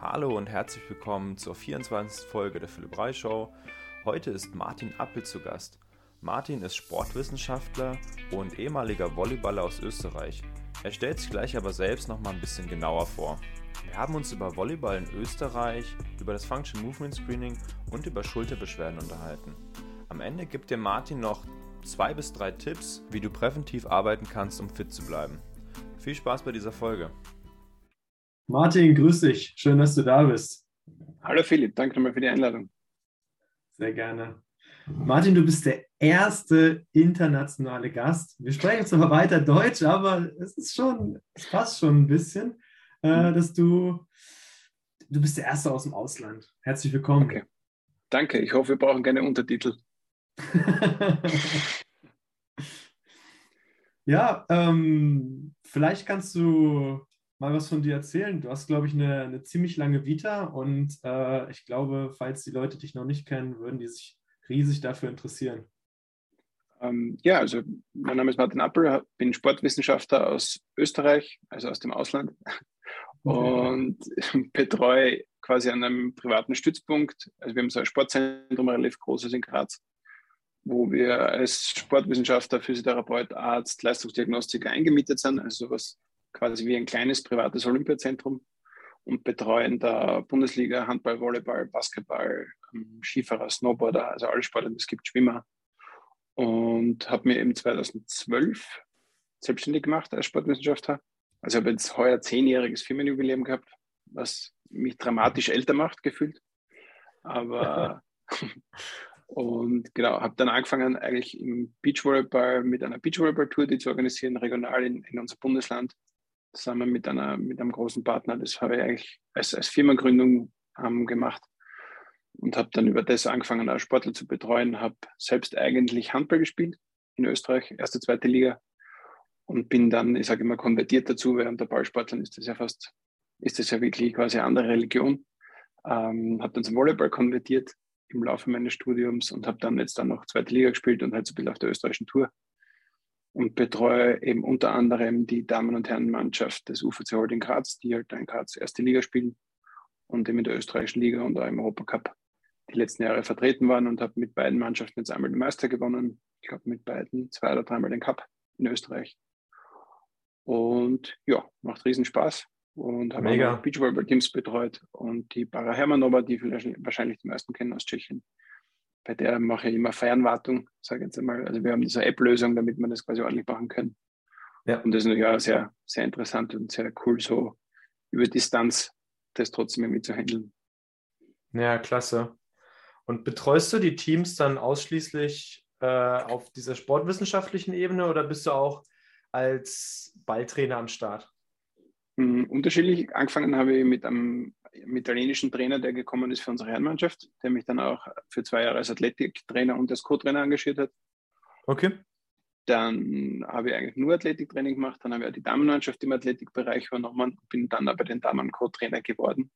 Hallo und herzlich willkommen zur 24. Folge der Philipp Rei Show. Heute ist Martin Appel zu Gast. Martin ist Sportwissenschaftler und ehemaliger Volleyballer aus Österreich. Er stellt sich gleich aber selbst noch mal ein bisschen genauer vor. Wir haben uns über Volleyball in Österreich, über das Function Movement Screening und über Schulterbeschwerden unterhalten. Am Ende gibt dir Martin noch zwei bis drei Tipps, wie du präventiv arbeiten kannst, um fit zu bleiben. Viel Spaß bei dieser Folge. Martin, grüß dich. Schön, dass du da bist. Hallo Philipp, danke nochmal für die Einladung. Sehr gerne. Martin, du bist der erste internationale Gast. Wir sprechen zwar weiter Deutsch, aber es ist schon, es passt schon ein bisschen, äh, dass du, du bist der Erste aus dem Ausland. Herzlich willkommen. Okay. Danke, ich hoffe, wir brauchen keine Untertitel. ja, ähm, vielleicht kannst du mal was von dir erzählen. Du hast, glaube ich, eine, eine ziemlich lange Vita und äh, ich glaube, falls die Leute dich noch nicht kennen, würden die sich riesig dafür interessieren. Ähm, ja, also mein Name ist Martin Appel, bin Sportwissenschaftler aus Österreich, also aus dem Ausland und betreue quasi an einem privaten Stützpunkt. Also wir haben so ein Sportzentrum relativ großes in Graz, wo wir als Sportwissenschaftler, Physiotherapeut, Arzt, Leistungsdiagnostiker eingemietet sind, also sowas quasi wie ein kleines privates Olympiazentrum und betreuen da Bundesliga, Handball, Volleyball, Basketball, ähm, Skifahrer, Snowboarder, also alle Sportarten, es gibt Schwimmer. Und habe mir eben 2012 selbstständig gemacht als Sportwissenschaftler. Also habe jetzt heuer zehnjähriges Firmenjubiläum gehabt, was mich dramatisch älter macht, gefühlt. Aber und genau, habe dann angefangen, eigentlich im Beachvolleyball mit einer Beachvolleyball-Tour, die zu organisieren, regional in, in unser Bundesland zusammen mit, einer, mit einem großen Partner. Das habe ich eigentlich als, als Firmengründung ähm, gemacht und habe dann über das angefangen, als Sportler zu betreuen. Habe selbst eigentlich Handball gespielt in Österreich, erste, zweite Liga und bin dann, ich sage immer, konvertiert dazu, weil unter Ballsportlern ist das ja fast, ist das ja wirklich quasi eine andere Religion. Ähm, habe dann zum Volleyball konvertiert im Laufe meines Studiums und habe dann jetzt dann noch zweite Liga gespielt und halt so ein bisschen auf der österreichischen Tour und betreue eben unter anderem die Damen- und Herrenmannschaft des UVC Holding Graz, die halt in Graz erste Liga spielen und eben in der österreichischen Liga und auch im Europacup die letzten Jahre vertreten waren und habe mit beiden Mannschaften jetzt einmal den Meister gewonnen. Ich glaube mit beiden zwei oder dreimal den Cup in Österreich. Und ja, macht riesen Spaß und habe auch Beachvolleyball-Teams betreut und die Para Hermanova, die vielleicht wahrscheinlich die meisten kennen aus Tschechien, bei der mache ich immer Fernwartung, sage ich jetzt einmal. Also wir haben diese App-Lösung, damit wir das quasi ordentlich machen können. Ja. Und das ist natürlich auch sehr, sehr interessant und sehr cool, so über Distanz das trotzdem irgendwie zu handeln. Ja, klasse. Und betreust du die Teams dann ausschließlich äh, auf dieser sportwissenschaftlichen Ebene oder bist du auch als Balltrainer am Start? Mhm, unterschiedlich. Angefangen habe ich mit einem italienischen Trainer, der gekommen ist für unsere Herrenmannschaft, der mich dann auch für zwei Jahre als Athletiktrainer und als Co-Trainer engagiert hat. Okay. Dann habe ich eigentlich nur Athletiktraining gemacht, dann habe ich auch die Damenmannschaft im Athletikbereich übernommen, bin dann aber den Damen Co-Trainer geworden.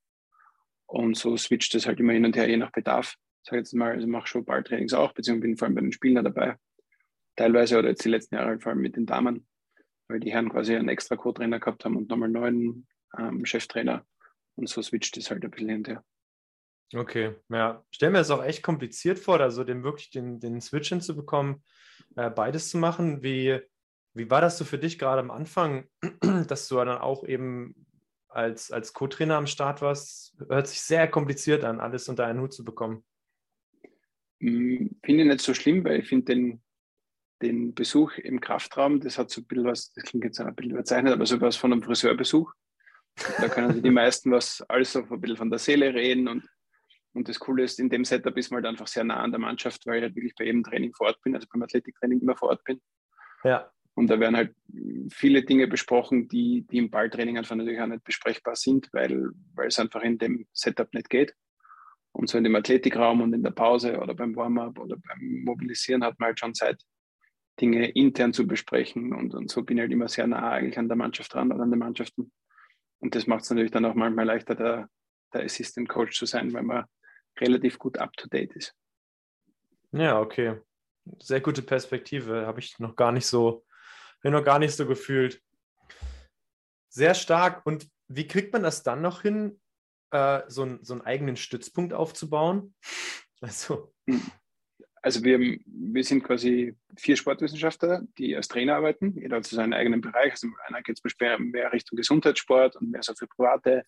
Und so switcht es halt immer hin und her, je nach Bedarf. Sag jetzt mal, also mache schon Balltrainings auch, beziehungsweise bin vor allem bei den Spielern dabei. Teilweise oder jetzt die letzten Jahre halt vor allem mit den Damen, weil die Herren quasi einen extra Co-Trainer gehabt haben und nochmal einen neuen ähm, Cheftrainer. Und so switcht es halt ein bisschen hinterher. Okay, ja. Stell mir das auch echt kompliziert vor, also den wirklich den, den Switch hinzubekommen, äh, beides zu machen. Wie, wie war das so für dich gerade am Anfang, dass du dann auch eben als, als Co-Trainer am Start warst? Hört sich sehr kompliziert an, alles unter einen Hut zu bekommen. Hm, finde ich nicht so schlimm, weil ich finde den, den Besuch im Kraftraum, das hat so ein bisschen was, das klingt jetzt ein bisschen überzeichnet, aber so was von einem Friseurbesuch. Da können sich die meisten was alles so ein bisschen von der Seele reden und, und das Coole ist, in dem Setup ist man halt einfach sehr nah an der Mannschaft, weil ich halt wirklich bei jedem Training vor Ort bin, also beim Athletiktraining immer vor Ort bin. Ja. Und da werden halt viele Dinge besprochen, die, die im Balltraining einfach natürlich auch nicht besprechbar sind, weil, weil es einfach in dem Setup nicht geht. Und so in dem Athletikraum und in der Pause oder beim Warm-up oder beim Mobilisieren hat man halt schon Zeit, Dinge intern zu besprechen. Und, und so bin ich halt immer sehr nah eigentlich an der Mannschaft dran oder an den Mannschaften. Und das macht es natürlich dann auch manchmal leichter, der, der Assistant Coach zu sein, weil man relativ gut up to date ist. Ja, okay. Sehr gute Perspektive. Habe ich noch gar nicht so, noch gar nicht so gefühlt. Sehr stark. Und wie kriegt man das dann noch hin, äh, so, ein, so einen eigenen Stützpunkt aufzubauen? Also. Also wir, wir sind quasi vier Sportwissenschaftler, die als Trainer arbeiten. Jeder hat so seinen eigenen Bereich. Also einer geht zum Beispiel mehr Richtung Gesundheitssport und mehr so für Private.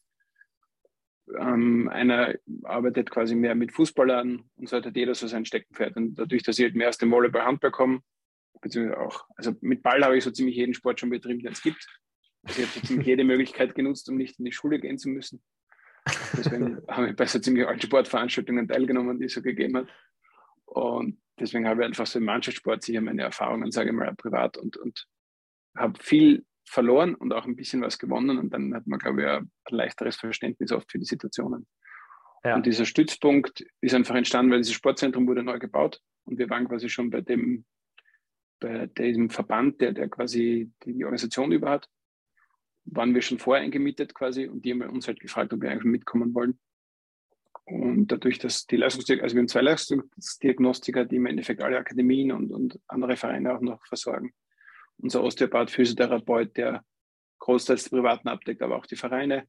Ähm, einer arbeitet quasi mehr mit Fußballern und so hat jeder so sein Steckenpferd. Und dadurch, dass ich halt mehr aus dem Volleyball-Handball komme, beziehungsweise auch, also mit Ball habe ich so ziemlich jeden Sport schon betrieben, den es gibt. Also ich habe so ziemlich jede Möglichkeit genutzt, um nicht in die Schule gehen zu müssen. Deswegen habe ich bei so ziemlich alten Sportveranstaltungen teilgenommen, die es so gegeben hat. Und deswegen habe ich einfach so im Mannschaftssport sicher meine Erfahrungen, sage ich mal, privat und, und habe viel verloren und auch ein bisschen was gewonnen. Und dann hat man, glaube ich, ein leichteres Verständnis oft für die Situationen. Ja. Und dieser Stützpunkt ist einfach entstanden, weil dieses Sportzentrum wurde neu gebaut und wir waren quasi schon bei dem, bei diesem Verband, der, der quasi die Organisation über hat, waren wir schon vorher eingemietet quasi und die haben uns halt gefragt, ob wir eigentlich mitkommen wollen. Und dadurch, dass die Leistungsdiagnostiker, also wir haben zwei Leistungsdiagnostiker, die im Endeffekt alle Akademien und, und andere Vereine auch noch versorgen. Unser Osteopath, Physiotherapeut, der großteils die Privaten abdeckt, aber auch die Vereine.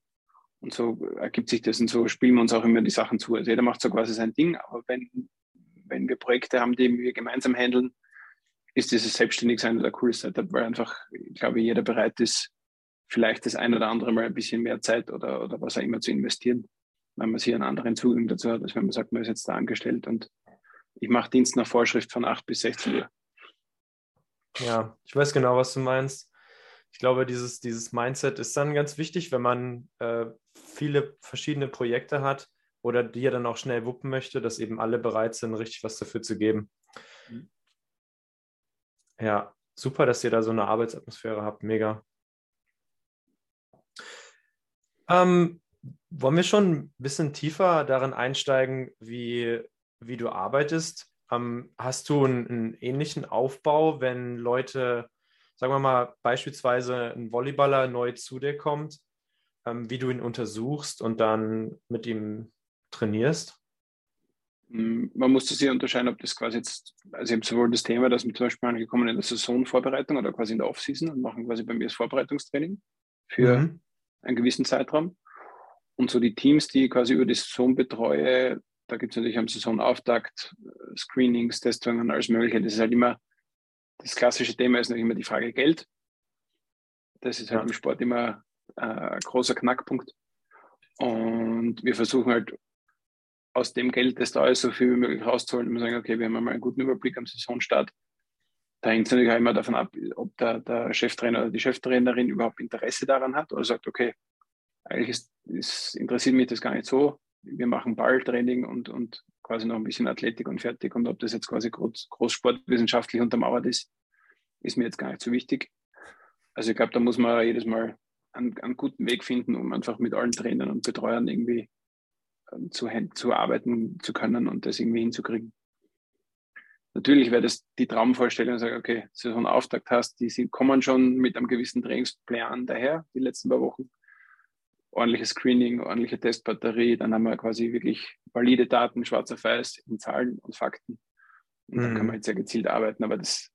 Und so ergibt sich das und so spielen wir uns auch immer die Sachen zu. Also jeder macht so quasi sein Ding, aber wenn, wenn wir Projekte haben, die wir gemeinsam handeln, ist dieses Selbstständigsein ein cooles Setup, weil einfach, ich glaube, jeder bereit ist, vielleicht das ein oder andere Mal ein bisschen mehr Zeit oder, oder was auch immer zu investieren wenn man sich einen anderen Zugang dazu hat, als wenn man sagt, man ist jetzt da angestellt und ich mache Dienst nach Vorschrift von 8 bis 16 Uhr. Ja, ich weiß genau, was du meinst. Ich glaube, dieses, dieses Mindset ist dann ganz wichtig, wenn man äh, viele verschiedene Projekte hat oder die er dann auch schnell wuppen möchte, dass eben alle bereit sind, richtig was dafür zu geben. Mhm. Ja, super, dass ihr da so eine Arbeitsatmosphäre habt. Mega. Ähm, wollen wir schon ein bisschen tiefer darin einsteigen, wie, wie du arbeitest? Ähm, hast du einen, einen, ähnlichen Aufbau, wenn Leute, sagen wir mal, beispielsweise ein Volleyballer neu zu dir kommt, ähm, wie du ihn untersuchst und dann mit ihm trainierst? Hm, man muss das hier unterscheiden, ob das quasi jetzt, also ich habe sowohl das Thema, dass wir zum Beispiel angekommen in der Saisonvorbereitung oder quasi in der Offseason und machen quasi bei mir das Vorbereitungstraining für mhm. einen gewissen Zeitraum. Und so die Teams, die ich quasi über die Saison betreue, da gibt es natürlich am Saisonauftakt äh, Screenings, Testungen und alles Mögliche. Das ist halt immer, das klassische Thema ist natürlich immer die Frage Geld. Das ist halt ja. im Sport immer äh, ein großer Knackpunkt. Und wir versuchen halt aus dem Geld, das da ist, so viel wie möglich rauszuholen. Und wir sagen, okay, wir haben einmal einen guten Überblick am Saisonstart. Da hängt es natürlich auch immer davon ab, ob der, der Cheftrainer oder die Cheftrainerin überhaupt Interesse daran hat oder sagt, okay, eigentlich ist, ist, interessiert mich das gar nicht so. Wir machen Balltraining und, und quasi noch ein bisschen Athletik und fertig. Und ob das jetzt quasi groß, großsportwissenschaftlich untermauert ist, ist mir jetzt gar nicht so wichtig. Also ich glaube, da muss man jedes Mal einen, einen, guten Weg finden, um einfach mit allen Trainern und Betreuern irgendwie ähm, zu, zu arbeiten zu können und das irgendwie hinzukriegen. Natürlich wäre das die Traumvorstellung, sagen, okay, so einen Auftakt hast, die sind, kommen schon mit einem gewissen Trainingsplan daher, die letzten paar Wochen ordentliches Screening, ordentliche Testbatterie, dann haben wir quasi wirklich valide Daten, schwarz auf weiß in Zahlen und Fakten. Und dann mhm. kann man jetzt sehr gezielt arbeiten. Aber das,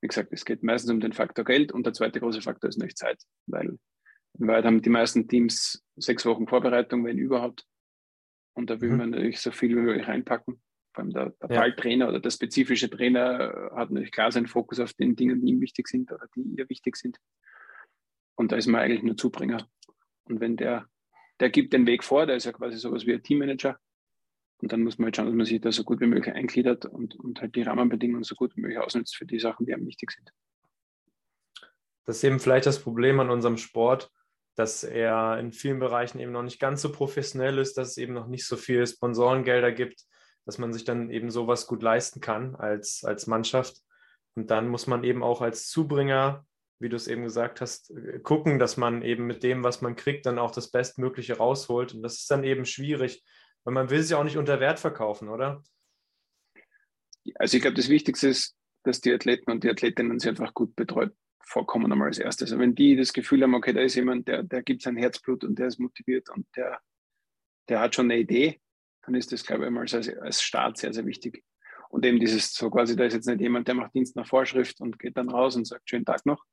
wie gesagt, es geht meistens um den Faktor Geld und der zweite große Faktor ist natürlich Zeit, weil in Wahrheit haben die meisten Teams sechs Wochen Vorbereitung, wenn überhaupt. Und da will mhm. man natürlich so viel wie möglich reinpacken. Vor allem der, der ja. Balltrainer oder der spezifische Trainer hat natürlich klar seinen Fokus auf den Dingen, die ihm wichtig sind oder die ihr wichtig sind. Und da ist man eigentlich nur Zubringer. Und wenn der, der gibt den Weg vor, der ist ja quasi sowas wie ein Teammanager. Und dann muss man halt schauen, dass man sich da so gut wie möglich eingliedert und, und halt die Rahmenbedingungen so gut wie möglich ausnutzt für die Sachen, die einem wichtig sind. Das ist eben vielleicht das Problem an unserem Sport, dass er in vielen Bereichen eben noch nicht ganz so professionell ist, dass es eben noch nicht so viele Sponsorengelder gibt, dass man sich dann eben sowas gut leisten kann als, als Mannschaft. Und dann muss man eben auch als Zubringer wie du es eben gesagt hast, äh, gucken, dass man eben mit dem, was man kriegt, dann auch das Bestmögliche rausholt. Und das ist dann eben schwierig, weil man will ja auch nicht unter Wert verkaufen, oder? Also ich glaube, das Wichtigste ist, dass die Athleten und die Athletinnen sich einfach gut betreut vorkommen einmal als erstes. Also wenn die das Gefühl haben, okay, da ist jemand, der, der gibt sein Herzblut und der ist motiviert und der, der hat schon eine Idee, dann ist das, glaube ich, einmal als, als Start sehr, sehr wichtig. Und eben dieses so quasi, da ist jetzt nicht jemand, der macht Dienst nach Vorschrift und geht dann raus und sagt, schönen Tag noch,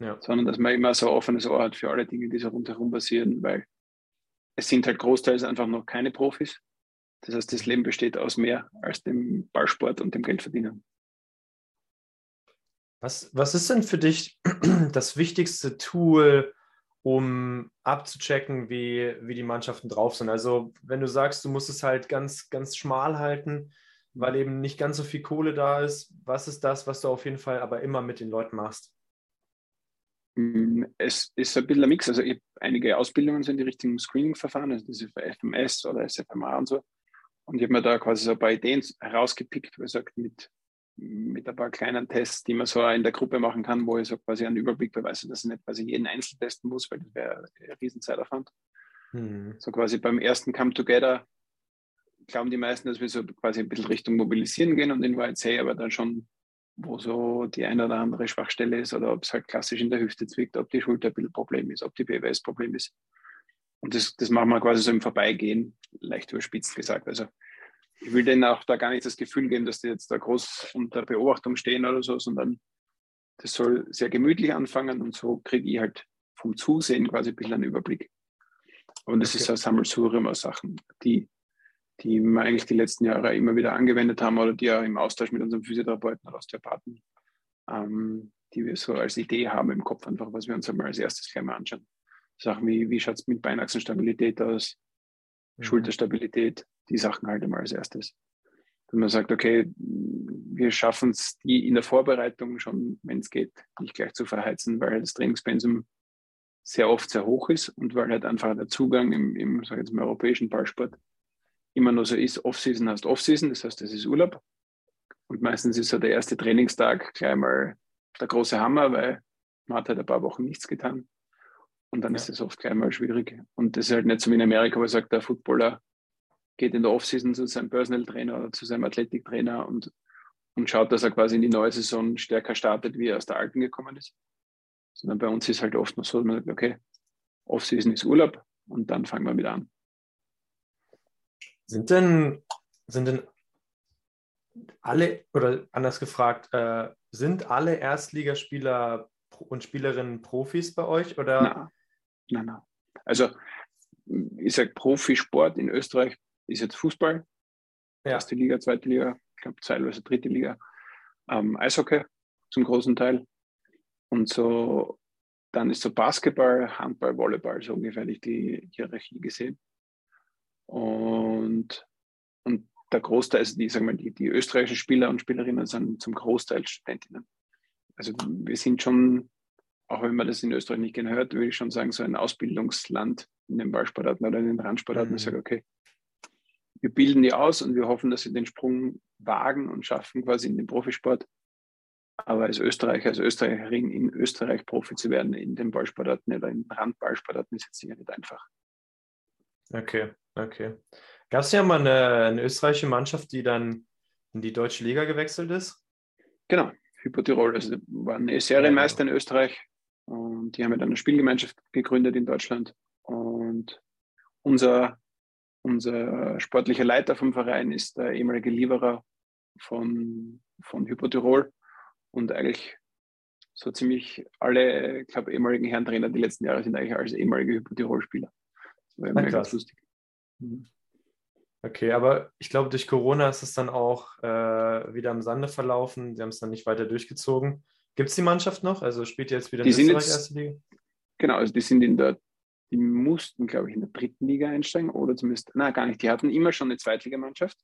ja. sondern dass man immer so ein offenes Ohr hat für alle Dinge, die so rundherum passieren, weil es sind halt großteils einfach noch keine Profis. Das heißt, das Leben besteht aus mehr als dem Ballsport und dem Geldverdienen. Was, was ist denn für dich das wichtigste Tool, um abzuchecken, wie, wie die Mannschaften drauf sind? Also, wenn du sagst, du musst es halt ganz, ganz schmal halten, weil eben nicht ganz so viel Kohle da ist, was ist das, was du auf jeden Fall aber immer mit den Leuten machst? Mm, es ist ein bisschen ein Mix. Also, ich habe einige Ausbildungen so in die richtigen Screening-Verfahren, also für FMS oder SFMA und so. Und ich habe mir da quasi so ein paar Ideen herausgepickt, wo ich sage, mit mit ein paar kleinen Tests, die man so in der Gruppe machen kann, wo ich so quasi einen Überblick beweise, dass ich nicht quasi jeden Einzel testen muss, weil das wäre ein Riesenzeitaufwand. Mhm. So quasi beim ersten Come Together glauben die meisten, dass wir so quasi ein bisschen Richtung Mobilisieren gehen und in Wahrheit sehe aber dann schon, wo so die eine oder andere Schwachstelle ist oder ob es halt klassisch in der Hüfte zwickt, ob die Schulter ein bisschen Problem ist, ob die BWS Problem ist. Und das, das machen wir quasi so im Vorbeigehen, leicht überspitzt gesagt. Also ich will denen auch da gar nicht das Gefühl geben, dass die jetzt da groß unter Beobachtung stehen oder so, sondern das soll sehr gemütlich anfangen und so kriege ich halt vom Zusehen quasi ein bisschen einen Überblick. Und das okay. ist ein Sammelsurium aus Sachen, die, die wir eigentlich die letzten Jahre immer wieder angewendet haben oder die ja im Austausch mit unserem Physiotherapeuten oder Osteopathen, ähm, die wir so als Idee haben im Kopf, einfach was wir uns einmal als erstes gleich mal anschauen. Sachen wie, wie schaut es mit Beinachsenstabilität aus, mhm. Schulterstabilität, die Sachen halt einmal als erstes. Wenn man sagt, okay, wir schaffen es, die in der Vorbereitung schon, wenn es geht, nicht gleich zu verheizen, weil das Trainingspensum sehr oft sehr hoch ist und weil halt einfach der Zugang im, im, sag jetzt mal, europäischen Ballsport immer nur so ist, Off-Season heißt Off-Season, das heißt, das ist Urlaub. Und meistens ist so der erste Trainingstag gleich mal der große Hammer, weil man hat halt ein paar Wochen nichts getan. Und dann ja. ist es oft gleich mal schwierig. Und das ist halt nicht so wie in Amerika, wo sagt der Footballer, geht in der Offseason zu seinem Personal Trainer oder zu seinem Athletiktrainer und, und schaut, dass er quasi in die neue Saison stärker startet, wie er aus der alten gekommen ist. Sondern bei uns ist halt oft noch so, dass man sagt, okay, Offseason ist Urlaub und dann fangen wir wieder an. Sind denn, sind denn alle, oder anders gefragt, äh, sind alle Erstligaspieler und Spielerinnen Profis bei euch? Oder? Nein, nein, nein. Also ich sage Profisport in Österreich ist jetzt Fußball, ja. erste Liga, zweite Liga, ich glaube teilweise dritte Liga, ähm, Eishockey zum großen Teil. Und so, dann ist so Basketball, Handball, Volleyball, so ungefähr die Hierarchie gesehen. Und, und der Großteil, also die, sagen wir, die, die österreichischen Spieler und Spielerinnen sind zum Großteil Studentinnen. Also wir sind schon, auch wenn man das in Österreich nicht gerne hört, würde ich schon sagen, so ein Ausbildungsland in den Ballsportarten oder in den Randsportarten. Mhm. Ich sage, okay, wir bilden die aus und wir hoffen, dass sie den Sprung wagen und schaffen quasi in den Profisport. Aber als Österreicher, als Österreicherin in Österreich Profi zu werden in den Ballsportarten oder in Randballsportarten ist jetzt sicher nicht einfach. Okay, okay. Gab es ja mal eine, eine, österreichische Mannschaft, die dann in die deutsche Liga gewechselt ist? Genau, Hypotirol. Also waren Serienmeister in Österreich und die haben ja dann eine Spielgemeinschaft gegründet in Deutschland. Und unser unser sportlicher Leiter vom Verein ist der ehemalige Lieferer von, von Hypotirol und eigentlich so ziemlich alle, ich glaube, ehemaligen Herrentrainer die letzten Jahre sind eigentlich als ehemalige Hypotirol-Spieler. Das war immer ganz lustig. Mhm. Okay, aber ich glaube, durch Corona ist es dann auch äh, wieder im Sande verlaufen. Sie haben es dann nicht weiter durchgezogen. Gibt es die Mannschaft noch? Also spielt jetzt wieder in die Österreich jetzt, erste Liga? Genau, also die sind in der die mussten, glaube ich, in der dritten Liga einsteigen oder zumindest, na gar nicht, die hatten immer schon eine Zweitligamannschaft.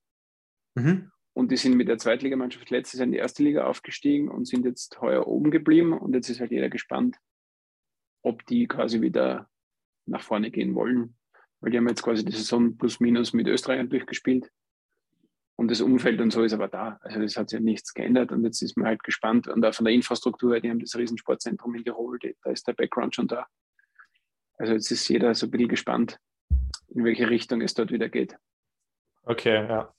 Mhm. Und die sind mit der Zweitligamannschaft letztes Jahr in die erste Liga aufgestiegen und sind jetzt heuer oben geblieben. Und jetzt ist halt jeder gespannt, ob die quasi wieder nach vorne gehen wollen. Weil die haben jetzt quasi die Saison plus minus mit Österreichern durchgespielt. Und das Umfeld und so ist aber da. Also das hat sich nichts geändert und jetzt ist man halt gespannt. Und auch von der Infrastruktur, die haben das Riesensportzentrum in Tirol, da ist der Background schon da. Also jetzt ist jeder so ein bisschen gespannt, in welche Richtung es dort wieder geht. Okay, ja.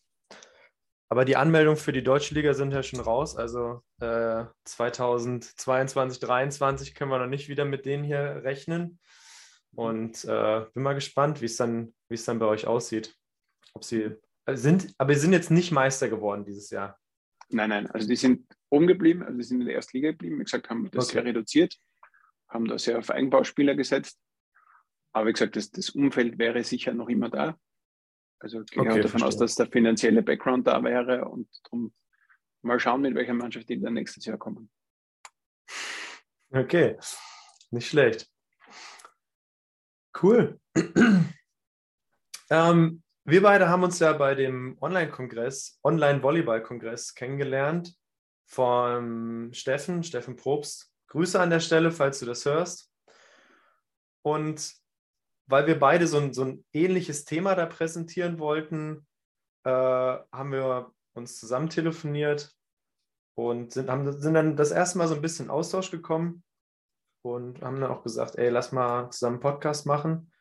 Aber die Anmeldungen für die Deutsche Liga sind ja schon raus. Also äh, 2022, 2023 können wir noch nicht wieder mit denen hier rechnen. Und äh, bin mal gespannt, wie es dann, wie es dann bei euch aussieht. Ob sie also sind, aber sie sind jetzt nicht Meister geworden dieses Jahr. Nein, nein, also die sind oben geblieben, also die sind in der ersten Liga geblieben. Wie gesagt, haben das okay. sehr reduziert, haben da sehr auf Eigenbauspieler gesetzt Aber wie gesagt, das, das Umfeld wäre sicher noch immer da. Also ich gehe okay, davon verstehe. aus, dass der finanzielle Background da wäre und darum mal schauen, mit welcher Mannschaft die dann nächstes Jahr kommen. Okay, nicht schlecht. Cool. ähm, wir beide haben uns ja bei dem Online-Kongress, Online-Volleyball-Kongress kennengelernt von Steffen, Steffen Probst. Grüße an der Stelle, falls du das hörst. Und weil wir beide so ein, so ein ähnliches Thema da präsentieren wollten, äh, haben wir uns zusammen telefoniert und sind, haben, sind dann das erste Mal so ein bisschen Austausch gekommen und haben dann auch gesagt, ey, lass mal zusammen Podcast machen.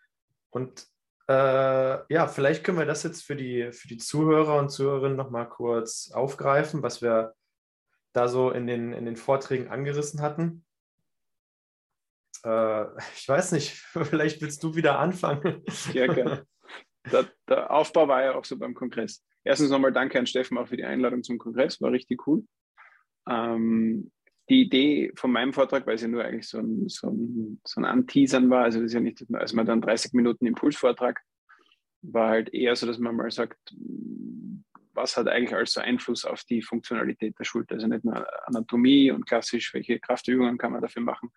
Und äh, ja, vielleicht können wir das jetzt für die, für die Zuhörer und Zuhörerinnen nochmal kurz aufgreifen, was wir da so in den, in den Vorträgen angerissen hatten. Äh, ich weiß nicht, vielleicht willst du wieder anfangen. Ja, gerne. Der, der, Aufbau war ja auch so beim Kongress. Erstens nochmal danke an Steffen auch für die Einladung zum Kongress, war richtig cool. Ähm, die Idee von meinem Vortrag, weil es ja nur eigentlich so ein, so ein, so ein Anteasern war, also das ist ja nicht, also man dann 30 Minuten Impulsvortrag, war halt eher so, dass man mal sagt, was hat eigentlich also Einfluss auf die Funktionalität der Schulter? Also nicht nur Anatomie und klassisch, welche Kraftübungen kann man dafür machen,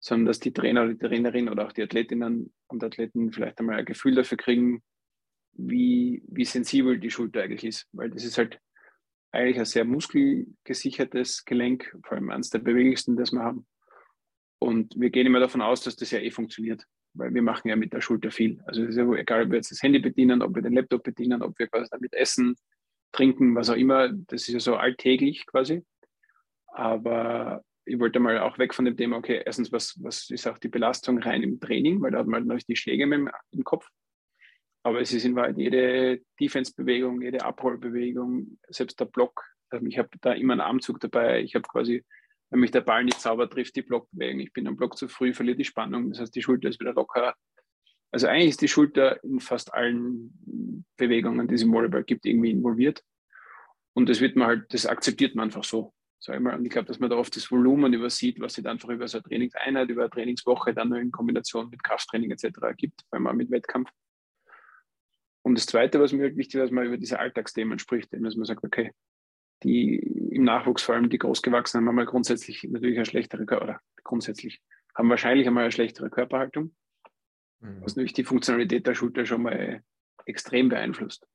sondern dass die Trainer oder die Trainerin oder auch die Athletinnen und Athleten vielleicht einmal ein Gefühl dafür kriegen, wie, wie sensibel die Schulter eigentlich ist. Weil das ist halt eigentlich ein sehr muskelgesichertes Gelenk, vor allem eines der beweglichsten, das wir haben. Und wir gehen immer davon aus, dass das ja eh funktioniert, weil wir machen ja mit der Schulter viel. Also es ist ja egal, ob wir jetzt das Handy bedienen, ob wir den Laptop bedienen, ob wir quasi damit essen, trinken, was auch immer. Das ist ja so alltäglich quasi. Aber ich wollte mal auch weg von dem Thema, okay, erstens, was, was ist auch die Belastung rein im Training, weil da hat man halt noch die Schläge im, im Kopf. Aber es ist in Wahrheit jede Defense-Bewegung, jede Abrollbewegung, selbst der Block. Also ich habe da immer einen Armzug dabei. Ich habe quasi, wenn mich der Ball nicht sauber trifft, die Blockbewegung. Ich bin am Block zu früh, verliere die Spannung. Das heißt, die Schulter ist wieder locker. Also eigentlich ist die Schulter in fast allen Bewegungen, die es im Volleyball gibt, irgendwie involviert. Und das wird man halt, das akzeptiert man einfach so. Sag ich mal. Und ich glaube, dass man da oft das Volumen übersieht, was sich dann einfach über so eine Trainingseinheit, über eine Trainingswoche dann in Kombination mit Krafttraining etc. gibt, weil man mit Wettkampf und das Zweite, was mir halt wichtig ist, dass man über diese Alltagsthemen spricht, dass man sagt, okay, die im Nachwuchs, vor allem die Großgewachsenen, haben mal grundsätzlich natürlich eine schlechtere, oder grundsätzlich haben wahrscheinlich einmal eine schlechtere Körperhaltung, mhm. was natürlich die Funktionalität der Schulter schon mal extrem beeinflusst.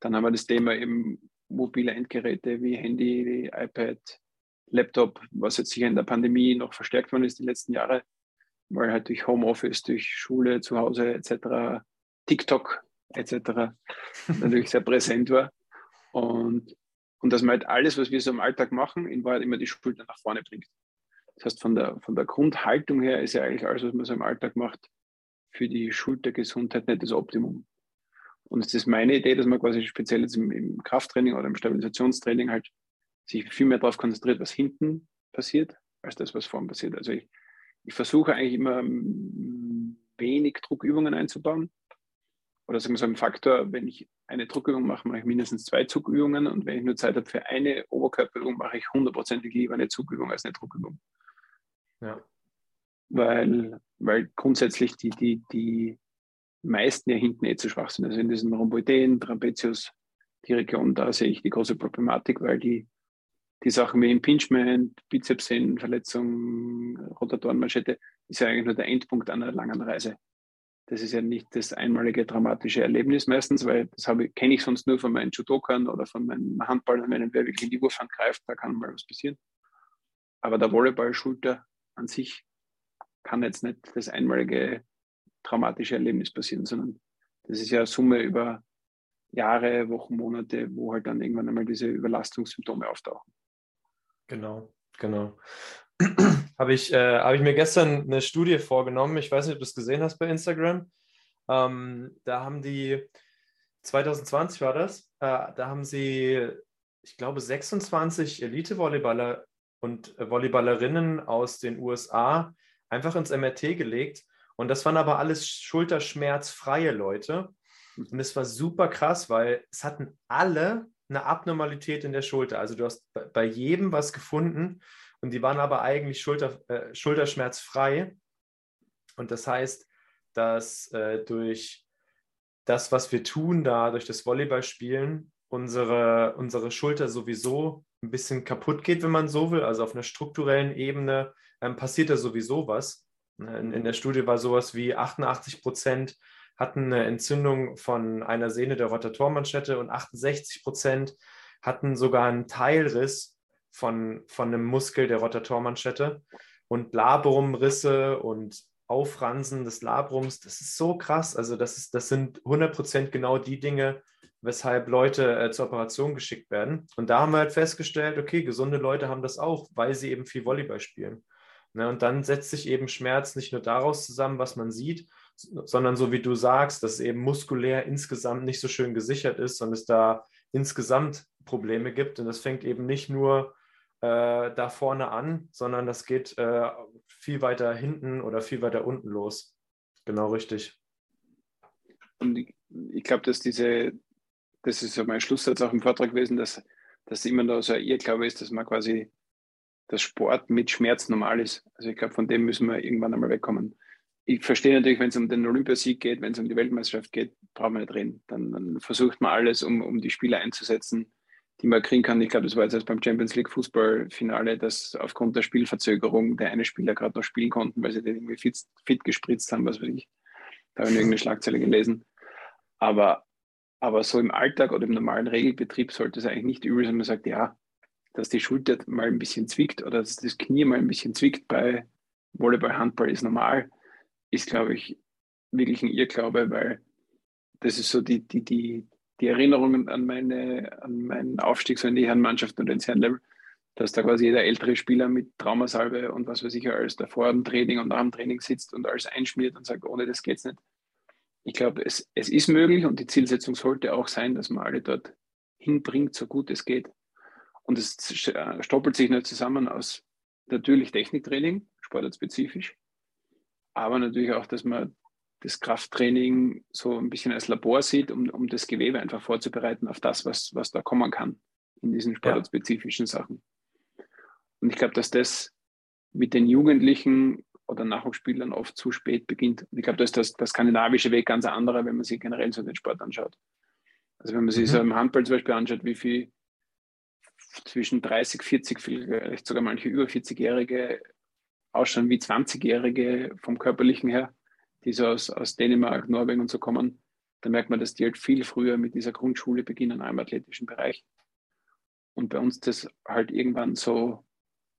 Dann haben wir das Thema eben mobile Endgeräte wie Handy, iPad, Laptop, was jetzt sicher in der Pandemie noch verstärkt worden ist die letzten Jahre, weil halt durch Homeoffice, durch Schule, zu Hause etc., TikTok etc. natürlich sehr präsent war. Und, und dass man halt alles, was wir so im Alltag machen, in Wahrheit immer die Schulter nach vorne bringt. Das heißt, von der, von der Grundhaltung her ist ja eigentlich alles, was man so im Alltag macht, für die Schultergesundheit nicht das Optimum. Und es ist meine Idee, dass man quasi speziell jetzt im, im Krafttraining oder im Stabilisationstraining halt sich viel mehr darauf konzentriert, was hinten passiert, als das, was vorne passiert. Also ich, ich versuche eigentlich immer wenig Druckübungen einzubauen, oder sagen wir so ein Faktor, wenn ich eine Druckübung mache, mache ich mindestens zwei Zugübungen und wenn ich nur Zeit habe für eine Oberkörperübung, mache ich hundertprozentig lieber eine Zugübung als eine Druckübung. Ja. Weil, weil grundsätzlich die, die, die meisten ja hinten eh zu schwach sind. Also in diesen Rhomboideen, Trapezius, die Region, da sehe ich die große Problematik, weil die, die Sachen wie Impingement, Bizepssehnenverletzung, Rotatorenmanschette, ist ja eigentlich nur der Endpunkt einer langen Reise. Das ist ja nicht das einmalige dramatische Erlebnis meistens, weil das kenne ich sonst nur von meinen Judokern oder von meinen Handballern, wenn wer wirklich in die Wurfhand greift, da kann mal was passieren. Aber der Volleyballschulter an sich kann jetzt nicht das einmalige traumatische Erlebnis passieren, sondern das ist ja Summe über Jahre, Wochen, Monate, wo halt dann irgendwann einmal diese Überlastungssymptome auftauchen. Genau, genau habe ich, äh, hab ich mir gestern eine Studie vorgenommen. Ich weiß nicht, ob du es gesehen hast bei Instagram. Ähm, da haben die, 2020 war das, äh, da haben sie, ich glaube, 26 Elite-Volleyballer und Volleyballerinnen aus den USA einfach ins MRT gelegt. Und das waren aber alles schulterschmerzfreie Leute. Und es war super krass, weil es hatten alle eine Abnormalität in der Schulter. Also du hast bei jedem was gefunden. Und die waren aber eigentlich Schulter, äh, schulterschmerzfrei. Und das heißt, dass äh, durch das, was wir tun da, durch das Volleyballspielen, unsere, unsere Schulter sowieso ein bisschen kaputt geht, wenn man so will. Also auf einer strukturellen Ebene ähm, passiert da sowieso was. In, in, der Studie war sowas wie 88 Prozent hatten eine Entzündung von einer Sehne der Rotatormanschette und 68 Prozent hatten sogar einen Teilriss von, von einem Muskel der Rotatormanschette und Labrumrisse und Aufransen des Labrums. Das ist so krass. Also das, ist, das sind 100 Prozent genau die Dinge, weshalb Leute äh, zur Operation geschickt werden. Und da haben wir halt festgestellt, okay, gesunde Leute haben das auch, weil sie eben viel Volleyball spielen. Ne, und dann setzt sich eben Schmerz nicht nur daraus zusammen, was man sieht, sondern so wie du sagst, dass eben muskulär insgesamt nicht so schön gesichert ist und es da insgesamt Probleme gibt. Und das fängt eben nicht nur äh, da vorne an, sondern das geht äh, viel weiter hinten oder viel weiter unten los. Genau richtig. Und ich, ich glaube, dass diese, das ist ja mein Schlusssatz auch im Vortrag gewesen, dass, dass immer noch so ein Irrglaube ist, dass man quasi dass Sport mit Schmerz normal ist. Also ich glaube, von dem müssen wir irgendwann einmal wegkommen. Ich verstehe natürlich, wenn es um den Olympiasieg geht, wenn es um die Weltmeisterschaft geht, brauchen wir nicht reden. Dann, dann, versucht man alles, um, um die Spieler einzusetzen, die man kriegen kann. Ich glaube, das war jetzt erst beim Champions League Fußballfinale, dass aufgrund der Spielverzögerung der eine Spieler gerade noch spielen konnten, weil sie den irgendwie fit, fit gespritzt haben, was weiß ich. Da habe ich irgendeine Schlagzeile gelesen. Aber, aber so im Alltag oder im normalen Regelbetrieb sollte es eigentlich nicht übel sein, man sagt, ja, dass die Schulter mal ein bisschen zwickt oder dass das Knie mal ein bisschen zwickt bei Volleyball, Handball ist normal, ist, glaube ich, wirklich ein Irrglaube, weil das ist so die, die, die, die Erinnerung an, meine, an meinen Aufstieg so in die Herrenmannschaft und ins Herrenlevel, dass da quasi jeder ältere Spieler mit Traumasalbe und was weiß ich alles davor im Training und nach dem Training sitzt und alles einschmiert und sagt, ohne das geht's nicht. Ich glaube, es, es ist möglich und die Zielsetzung sollte auch sein, dass man alle dort hinbringt, so gut es geht. Und es äh, stoppelt sich nicht zusammen aus natürlich Techniktraining, sportartspezifisch, aber natürlich auch, dass man das Krafttraining so ein bisschen als Labor sieht, um, um das Gewebe einfach vorzubereiten auf das, was, was da kommen kann in diesen sportartspezifischen ja. Sachen. Und ich glaube, dass das mit den Jugendlichen oder Nachwuchsspielern oft zu spät beginnt. Und ich glaube, da ist das, der skandinavische Weg ganz anderer, wenn man sich generell so den Sport anschaut. Also wenn man sich mhm. so im Handball zum Beispiel anschaut, wie viel zwischen 30, 40, vielleicht sogar manche über 40-Jährige ausschauen wie 20-Jährige vom körperlichen her, die so aus, aus Dänemark, Norwegen und so kommen, da merkt man, dass die halt viel früher mit dieser Grundschule beginnen im athletischen Bereich. Und bei uns das halt irgendwann so,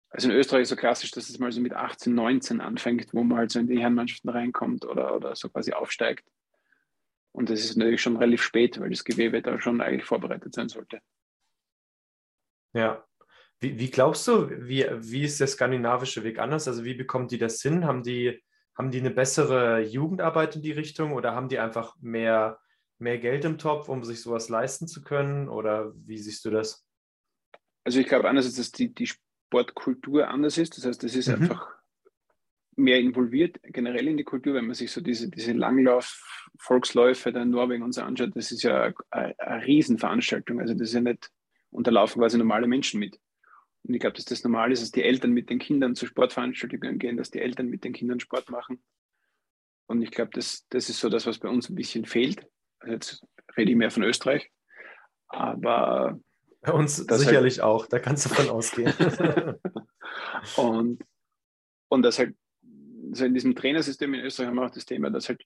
also in Österreich so klassisch, dass es mal so mit 18, 19 anfängt, wo man halt so in die Herrenmannschaften reinkommt oder, oder so quasi aufsteigt. Und das ist natürlich schon relativ spät, weil das Gewebe da schon eigentlich vorbereitet sein sollte. Ja. Wie, wie glaubst du, wie, wie ist der skandinavische Weg anders? Also wie bekommt die das hin? Haben die, haben die eine bessere Jugendarbeit in die Richtung oder haben die einfach mehr, mehr Geld im Topf, um sich sowas leisten zu können? Oder wie siehst du das? Also ich glaube einerseits, dass die, die Sportkultur anders ist. Das heißt, es ist mhm. einfach mehr involviert generell in die Kultur, wenn man sich so diese, diese Langlauf-Volksläufe der Norwegen und so anschaut, das ist ja eine, eine Riesenveranstaltung. Also das ist ja nicht und da laufen quasi normale Menschen mit. Und ich glaube, dass das normal ist, dass die Eltern mit den Kindern zu Sportveranstaltungen gehen, dass die Eltern mit den Kindern Sport machen. Und ich glaube, das, das ist so das, was bei uns ein bisschen fehlt. Jetzt rede ich mehr von Österreich. Aber. Bei uns sicherlich halt, auch, da kannst du davon ausgehen. und, und das halt, also in diesem Trainersystem in Österreich haben wir auch das Thema, dass halt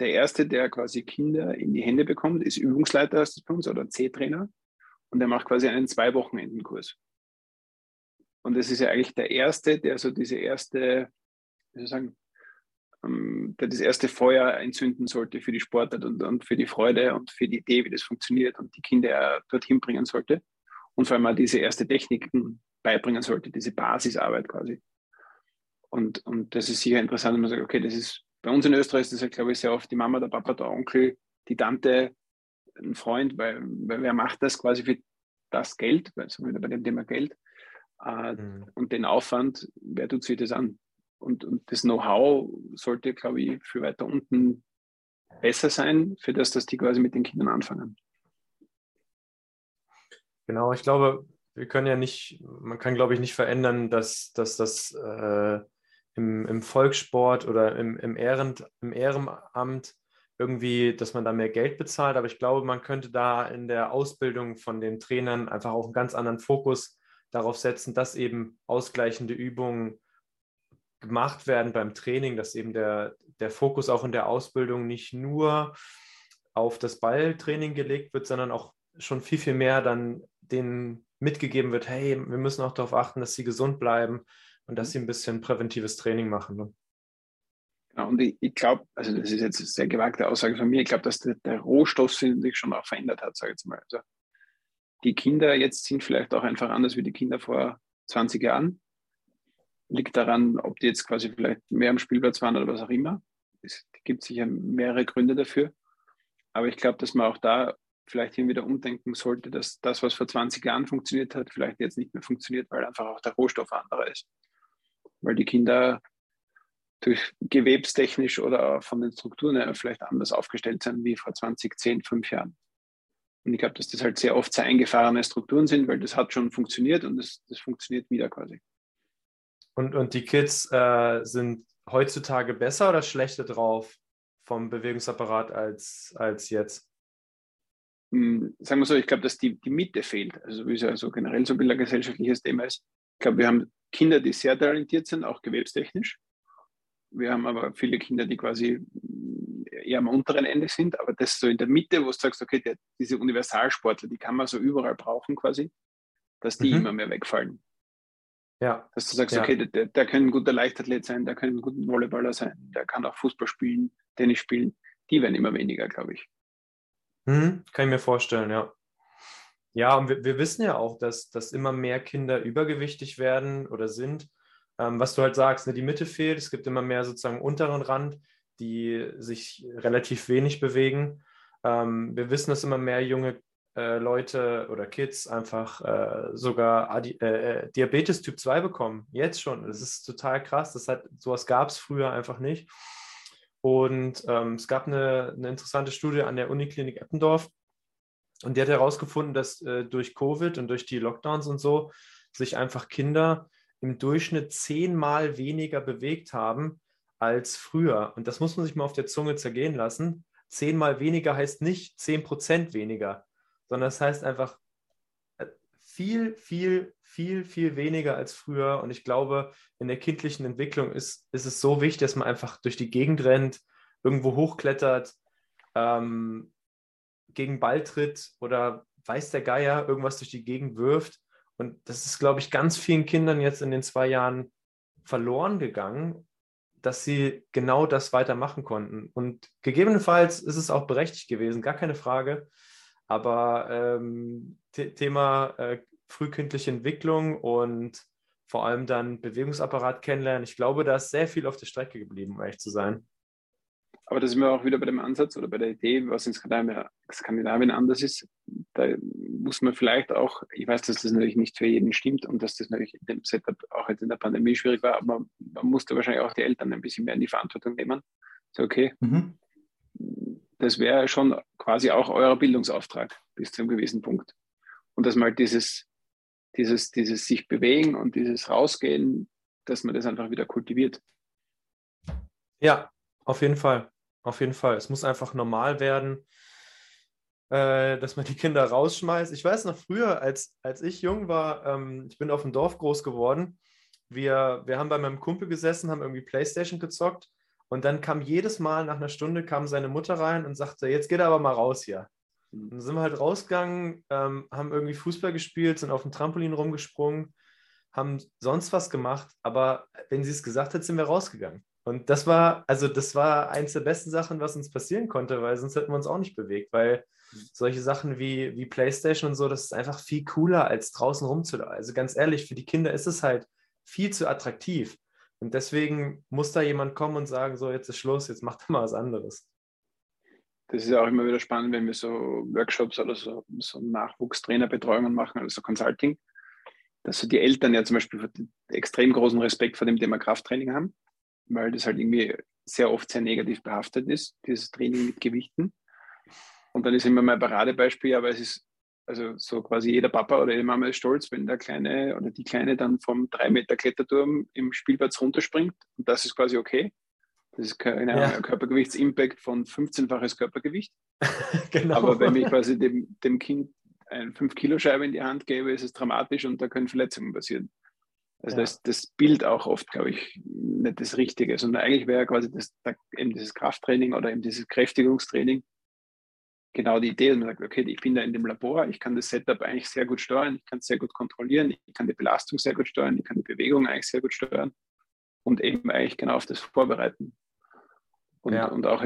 der Erste, der quasi Kinder in die Hände bekommt, ist Übungsleiter, heißt das bei uns, oder C-Trainer und er macht quasi einen Zwei-Wochen-Enden-Kurs. Und das ist ja eigentlich der erste, der so diese erste, wie soll ich sagen, ähm, der das erste Feuer entzünden sollte für die Sportart und, und, für die Freude und für die Idee, wie das funktioniert und die Kinder dorthin bringen sollte. Und vor allem auch diese erste Techniken beibringen sollte, diese Basisarbeit quasi. Und, und das ist sicher interessant, wenn man sagt, okay, das ist bei uns in Österreich ist das ja, glaube ich, sehr oft die Mama, der Papa, der Onkel, die Tante, ein Freund, weil, weil wer macht das quasi für das Geld, weil so wieder bei dem Thema Geld äh, mhm. und den Aufwand, wer tut sich das an? Und, und das Know-how sollte, glaube ich, für weiter unten besser sein, für das, dass die quasi mit den Kindern anfangen. Genau, ich glaube, wir können ja nicht, man kann, glaube ich, nicht verändern, dass, dass das äh, im, im Volkssport oder im, im, Ehrend, im Ehrenamt irgendwie, dass man da mehr Geld bezahlt. Aber ich glaube, man könnte da in der Ausbildung von den Trainern einfach auch einen ganz anderen Fokus darauf setzen, dass eben ausgleichende Übungen gemacht werden beim Training, dass eben der, der Fokus auch in der Ausbildung nicht nur auf das Balltraining gelegt wird, sondern auch schon viel, viel mehr dann denen mitgegeben wird, hey, wir müssen auch darauf achten, dass sie gesund bleiben und dass sie ein bisschen präventives Training machen. Ne? Genau, und ich, ich glaube, also das ist jetzt eine sehr gewagte Aussage von mir, ich glaube, dass der, der Rohstoff sich schon auch verändert hat, sage ich jetzt mal. Also die Kinder jetzt sind vielleicht auch einfach anders wie die Kinder vor 20 Jahren. Liegt daran, ob die jetzt quasi vielleicht mehr am Spielplatz waren oder was auch immer. Es gibt sicher mehrere Gründe dafür. Aber ich glaube, dass man auch da vielleicht hin wieder umdenken sollte, dass das, was vor 20 Jahren funktioniert hat, vielleicht jetzt nicht mehr funktioniert, weil einfach auch der Rohstoff anderer ist. Weil die Kinder durch gewebstechnisch oder von den Strukturen vielleicht anders aufgestellt sind wie vor 20, 10, 5 Jahren. Und ich glaube, dass das halt sehr oft sehr eingefahrene Strukturen sind, weil das hat schon funktioniert und das, das funktioniert wieder quasi. Und, und die Kids äh, sind heutzutage besser oder schlechter drauf vom Bewegungsapparat als, als jetzt? Hm, sagen wir so, ich glaube, dass die, die Mitte fehlt. Also wie es ja so generell so ein bisschen ein gesellschaftliches Thema ist. Ich glaube, wir haben Kinder, die sehr talentiert sind, auch gewebstechnisch. Wir haben aber viele Kinder, die quasi eher am unteren Ende sind, aber das so in der Mitte, wo du sagst, okay, der, diese Universalsportler, die kann man so überall brauchen quasi, dass die mhm. immer mehr wegfallen. Ja. Dass du sagst, ja. okay, der, der kann ein guter Leichtathlet sein, der kann ein guter Volleyballer sein, der kann auch Fußball spielen, Tennis spielen. Die werden immer weniger, glaube ich. Mhm, kann ich mir vorstellen, ja. Ja, und wir, wir, wissen ja auch, dass, dass immer mehr Kinder übergewichtig werden oder sind. Ähm, was du halt sagst, ne, die Mitte fehlt, es gibt immer mehr sozusagen unteren Rand die sich relativ wenig bewegen. Ähm, wir wissen, dass immer mehr junge äh, Leute oder Kids einfach äh, sogar Adi äh, äh Diabetes Typ 2 bekommen. Jetzt schon. Das ist total krass. Das hat, sowas gab es früher einfach nicht. Und ähm, es gab eine, eine, interessante Studie an der Uniklinik Eppendorf. Und die hat herausgefunden, dass äh, durch Covid und durch die Lockdowns und so sich einfach Kinder im Durchschnitt zehnmal weniger bewegt haben als früher. Und das muss man sich mal auf der Zunge zergehen lassen. Zehnmal weniger heißt nicht zehn Prozent weniger, sondern das heißt einfach äh, viel, viel, viel, viel weniger als früher. Und ich glaube, in der kindlichen Entwicklung ist, ist es so wichtig, dass man einfach durch die Gegend rennt, irgendwo hochklettert, ähm, gegen Ball tritt oder weiß der Geier irgendwas durch die Gegend wirft. Und das ist, glaube ich, ganz vielen Kindern jetzt in den zwei Jahren verloren gegangen dass sie genau das weitermachen konnten. Und gegebenenfalls ist es auch berechtigt gewesen, gar keine Frage. Aber ähm, Thema äh, frühkindliche Entwicklung und vor allem dann Bewegungsapparat kennenlernen, ich glaube, da ist sehr viel auf der Strecke geblieben, um ehrlich zu sein. Aber das ist mir auch wieder bei dem Ansatz oder bei der Idee, was in Skandinavien anders ist. Da muss man vielleicht auch, ich weiß, dass das natürlich nicht für jeden stimmt und dass das natürlich in dem Setup auch jetzt in der Pandemie schwierig war, aber man musste wahrscheinlich auch die Eltern ein bisschen mehr in die Verantwortung nehmen. So, okay, mhm. das wäre schon quasi auch euer Bildungsauftrag bis zu einem gewissen Punkt. Und dass man halt dieses, dieses, dieses sich bewegen und dieses rausgehen, dass man das einfach wieder kultiviert. Ja, auf jeden Fall. Auf jeden Fall. Es muss einfach normal werden, äh, dass man die Kinder rausschmeißt. Ich weiß noch früher, als, als ich jung war, ähm, ich bin auf dem Dorf groß geworden. Wir, wir haben bei meinem Kumpel gesessen, haben irgendwie Playstation gezockt und dann kam jedes Mal nach einer Stunde kam seine Mutter rein und sagte, jetzt geht er aber mal raus hier. Und dann sind wir halt rausgegangen, ähm, haben irgendwie Fußball gespielt, sind auf dem Trampolin rumgesprungen, haben sonst was gemacht, aber wenn sie es gesagt hat, sind wir rausgegangen. Und das war, also das war eins der besten Sachen, was uns passieren konnte, weil sonst hätten wir uns auch nicht bewegt, weil solche Sachen wie, wie Playstation und so, das ist einfach viel cooler, als draußen rumzulaufen. Also ganz ehrlich, für die Kinder ist es halt viel zu attraktiv. Und deswegen muss da jemand kommen und sagen, so, jetzt ist Schluss, jetzt macht mal was anderes. Das ist ja auch immer wieder spannend, wenn wir so Workshops oder so, so Nachwuchstrainerbetreuungen machen, also Consulting, dass so die Eltern ja zum Beispiel extrem großen Respekt vor dem Thema Krafttraining haben weil das halt irgendwie sehr oft sehr negativ behaftet ist, dieses Training mit Gewichten. Und dann ist immer mein Paradebeispiel, aber es ist also so quasi jeder Papa oder jede Mama ist stolz, wenn der Kleine oder die Kleine dann vom 3 Meter Kletterturm im Spielplatz runterspringt und das ist quasi okay. Das ist kein ja. Körpergewichts-Impact von 15-faches Körpergewicht. genau. Aber wenn ich quasi dem, dem Kind eine 5-Kilo-Scheibe in die Hand gebe, ist es dramatisch und da können Verletzungen passieren. Also ja. das, das Bild auch oft, glaube ich, nicht das Richtige, sondern eigentlich wäre quasi das, eben dieses Krafttraining oder eben dieses Kräftigungstraining genau die Idee, dass man sagt, okay, ich bin da in dem Labor, ich kann das Setup eigentlich sehr gut steuern, ich kann es sehr gut kontrollieren, ich kann die Belastung sehr gut steuern, ich kann die Bewegung eigentlich sehr gut steuern und eben eigentlich genau auf das vorbereiten. Und, ja. und auch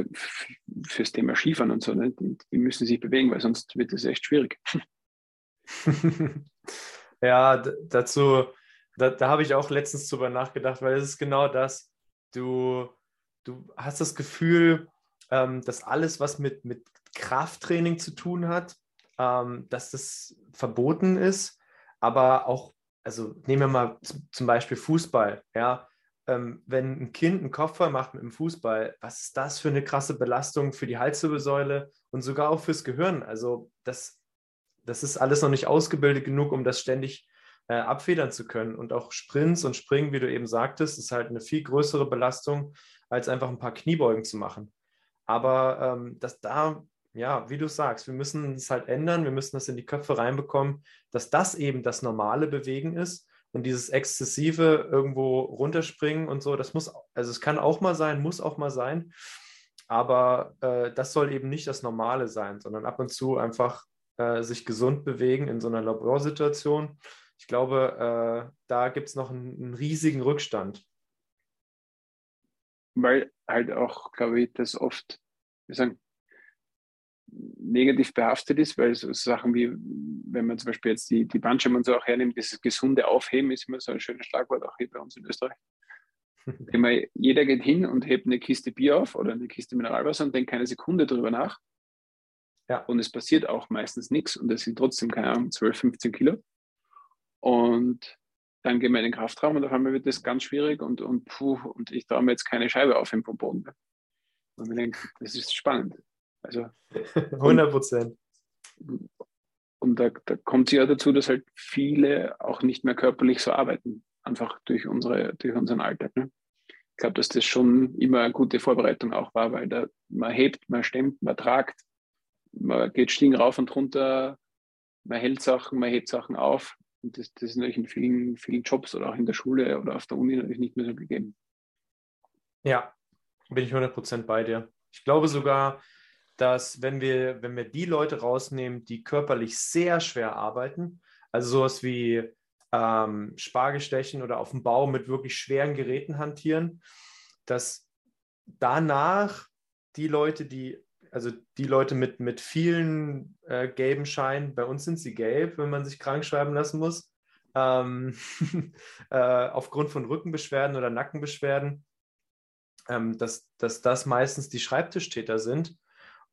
fürs Thema Skifahren und so, ne? die, die müssen sich bewegen, weil sonst wird es echt schwierig. ja, dazu, da, da habe ich auch letztens drüber nachgedacht, weil es ist genau das. Du, du hast das Gefühl, ähm, dass alles, was mit, mit Krafttraining zu tun hat, ähm, dass das verboten ist, aber auch, also nehmen wir mal zum Beispiel Fußball, ja, ähm, wenn ein Kind einen Kopfball macht mit dem Fußball, was ist das für eine krasse Belastung für die Halswirbelsäule und sogar auch fürs Gehirn? Also das, das ist alles noch nicht ausgebildet genug, um das ständig äh, abfedern zu können. Und auch Sprints und Springen, wie du eben sagtest, ist halt eine viel größere Belastung, als einfach ein paar Kniebeugen zu machen. Aber ähm, dass da, ja, wie du sagst, wir müssen es halt ändern, wir müssen das in die Köpfe reinbekommen, dass das eben das normale Bewegen ist und dieses exzessive irgendwo runterspringen und so, das muss, also es kann auch mal sein, muss auch mal sein, aber äh, das soll eben nicht das Normale sein, sondern ab und zu einfach äh, sich gesund bewegen in so einer Laborsituation. Ich glaube, äh, da gibt es noch einen, einen riesigen Rückstand. Weil halt auch, glaube ich, das oft, wir sagen, negativ behaftet ist, weil so Sachen wie, wenn man zum Beispiel jetzt die, die Bandscheiben und so auch hernimmt, dieses gesunde Aufheben ist immer so ein schönes Schlagwort, auch hier bei uns in Österreich. Immer, jeder geht hin und hebt eine Kiste Bier auf oder eine Kiste Mineralwasser und denkt keine Sekunde darüber nach. Ja. Und es passiert auch meistens nichts und es sind trotzdem, keine Ahnung, 12, 15 Kilo. Und dann gehen wir in den Kraftraum und auf einmal wird das ganz schwierig und, und puh, und ich traue mir jetzt keine Scheibe auf vom Boden. Und wir denken, das ist spannend. Also 100 Prozent. Und da, da kommt es ja dazu, dass halt viele auch nicht mehr körperlich so arbeiten, einfach durch, unsere, durch unseren Alltag. Ne? Ich glaube, dass das schon immer eine gute Vorbereitung auch war, weil da man hebt, man stemmt, man tragt, man geht Stiegen rauf und runter, man hält Sachen, man hebt Sachen auf. Und das, das ist natürlich in vielen, vielen Jobs oder auch in der Schule oder auf der Uni natürlich nicht mehr so gegeben. Ja, bin ich 100% bei dir. Ich glaube sogar, dass wenn wir, wenn wir die Leute rausnehmen, die körperlich sehr schwer arbeiten, also sowas wie ähm, Spargelstechen oder auf dem Bau mit wirklich schweren Geräten hantieren, dass danach die Leute, die, also die Leute mit, mit vielen äh, gelben Scheinen, bei uns sind sie gelb, wenn man sich krank schreiben lassen muss, ähm, äh, aufgrund von Rückenbeschwerden oder Nackenbeschwerden, ähm, dass, dass das meistens die Schreibtischtäter sind.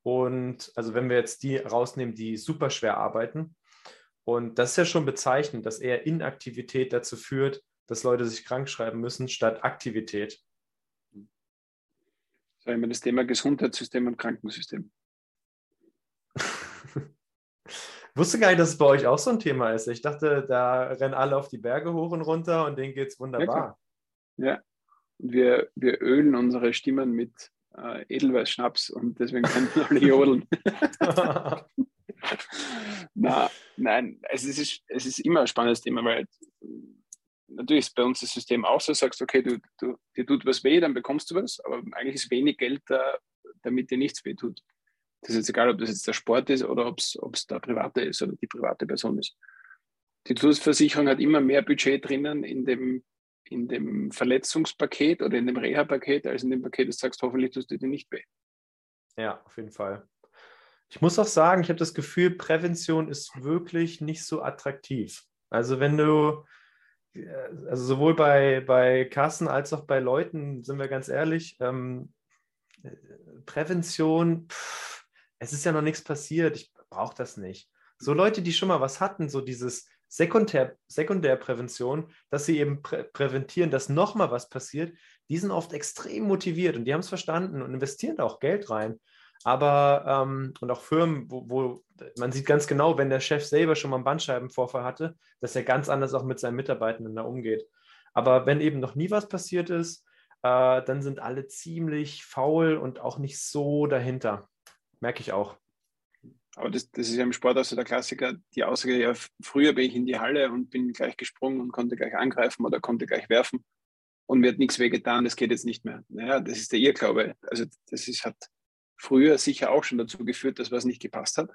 Und also wenn wir jetzt die rausnehmen, die super schwer arbeiten, und das ist ja schon bezeichnend, dass eher Inaktivität dazu führt, dass Leute sich krank schreiben müssen, statt Aktivität. Das war immer das Thema Gesundheitssystem und Krankensystem. Ich wusste gar nicht, dass es bei euch auch so ein Thema ist. Ich dachte, da rennen alle auf die Berge hoch und runter und denen geht es wunderbar. Ja, ja. Und wir, wir ölen unsere Stimmen mit äh, Edelweiß-Schnaps und deswegen können alle jodeln. Na, nein, es ist, es ist immer ein spannendes Thema, weil natürlich ist bei uns das System auch so, sagst, okay, du, du, dir tut was weh, dann bekommst du was, aber eigentlich ist wenig Geld da, damit dir nichts weh tut. Das ist jetzt egal, ob das jetzt der Sport ist oder ob es der private ist oder die private Person ist. Die Zusatzversicherung hat immer mehr Budget drinnen in dem in dem Verletzungspaket oder in dem Reha-Paket, als in dem Paket, das sagst, hoffentlich tust du dir nicht weh. Ja, auf jeden Fall. Ich muss auch sagen, ich habe das Gefühl, Prävention ist wirklich nicht so attraktiv. Also wenn du, also sowohl bei, bei Kassen als auch bei Leuten, sind wir ganz ehrlich, ähm, Prävention, pff, es ist ja noch nichts passiert, ich brauche das nicht. So Leute, die schon mal was hatten, so dieses, Sekundär, Sekundärprävention, dass sie eben prä präventieren, dass nochmal was passiert, die sind oft extrem motiviert und die haben es verstanden und investieren da auch Geld rein. Aber, ähm, und auch Firmen, wo, wo, man sieht ganz genau, wenn der Chef selber schon mal einen Bandscheibenvorfall hatte, dass er ganz anders auch mit seinen Mitarbeitenden da umgeht. Aber wenn eben noch nie was passiert ist, äh, dann sind alle ziemlich faul und auch nicht so dahinter. Merke ich auch. Aber das, das ist ja im Sport also der Klassiker, die Aussage, ja, früher bin ich in die Halle und bin gleich gesprungen und konnte gleich angreifen oder konnte gleich werfen und mir hat nichts wehgetan, das geht jetzt nicht mehr. Naja, das ist der Irrglaube. Also das ist, hat früher sicher auch schon dazu geführt, dass was nicht gepasst hat.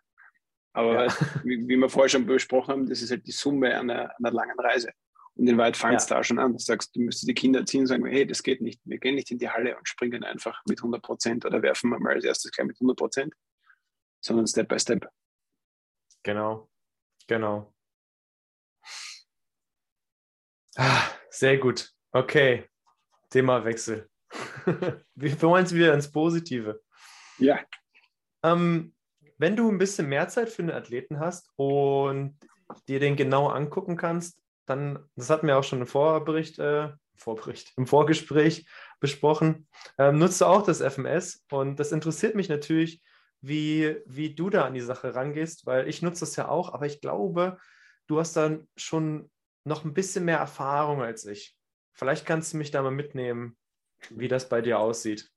Aber ja. wie, wie, wir vorher schon besprochen haben, das ist halt die Summe einer, einer langen Reise. Und in fängt es ja. da schon an. Du sagst, du müsstest die Kinder erziehen und sagen, hey, das geht nicht. Wir gehen nicht in die Halle und springen einfach mit 100 Prozent oder werfen wir mal als erstes gleich mit 100 Prozent, sondern Step by Step. Genau, genau. Ah, sehr gut. Okay, Themawechsel. Wir wollen es wieder ins Positive. Ja. Ähm, wenn du ein bisschen mehr Zeit für einen Athleten hast und dir den genau angucken kannst, dann, das hatten wir auch schon im Vorbericht, äh, Vorbericht, im Vorgespräch besprochen, ähm, nutzt du auch das FMS und das interessiert mich natürlich, wie, wie du da an die Sache rangehst, weil ich nutze das ja auch, aber ich glaube, du hast dann schon noch ein bisschen mehr Erfahrung als ich. Vielleicht kannst du mich da mal mitnehmen, wie das bei dir aussieht.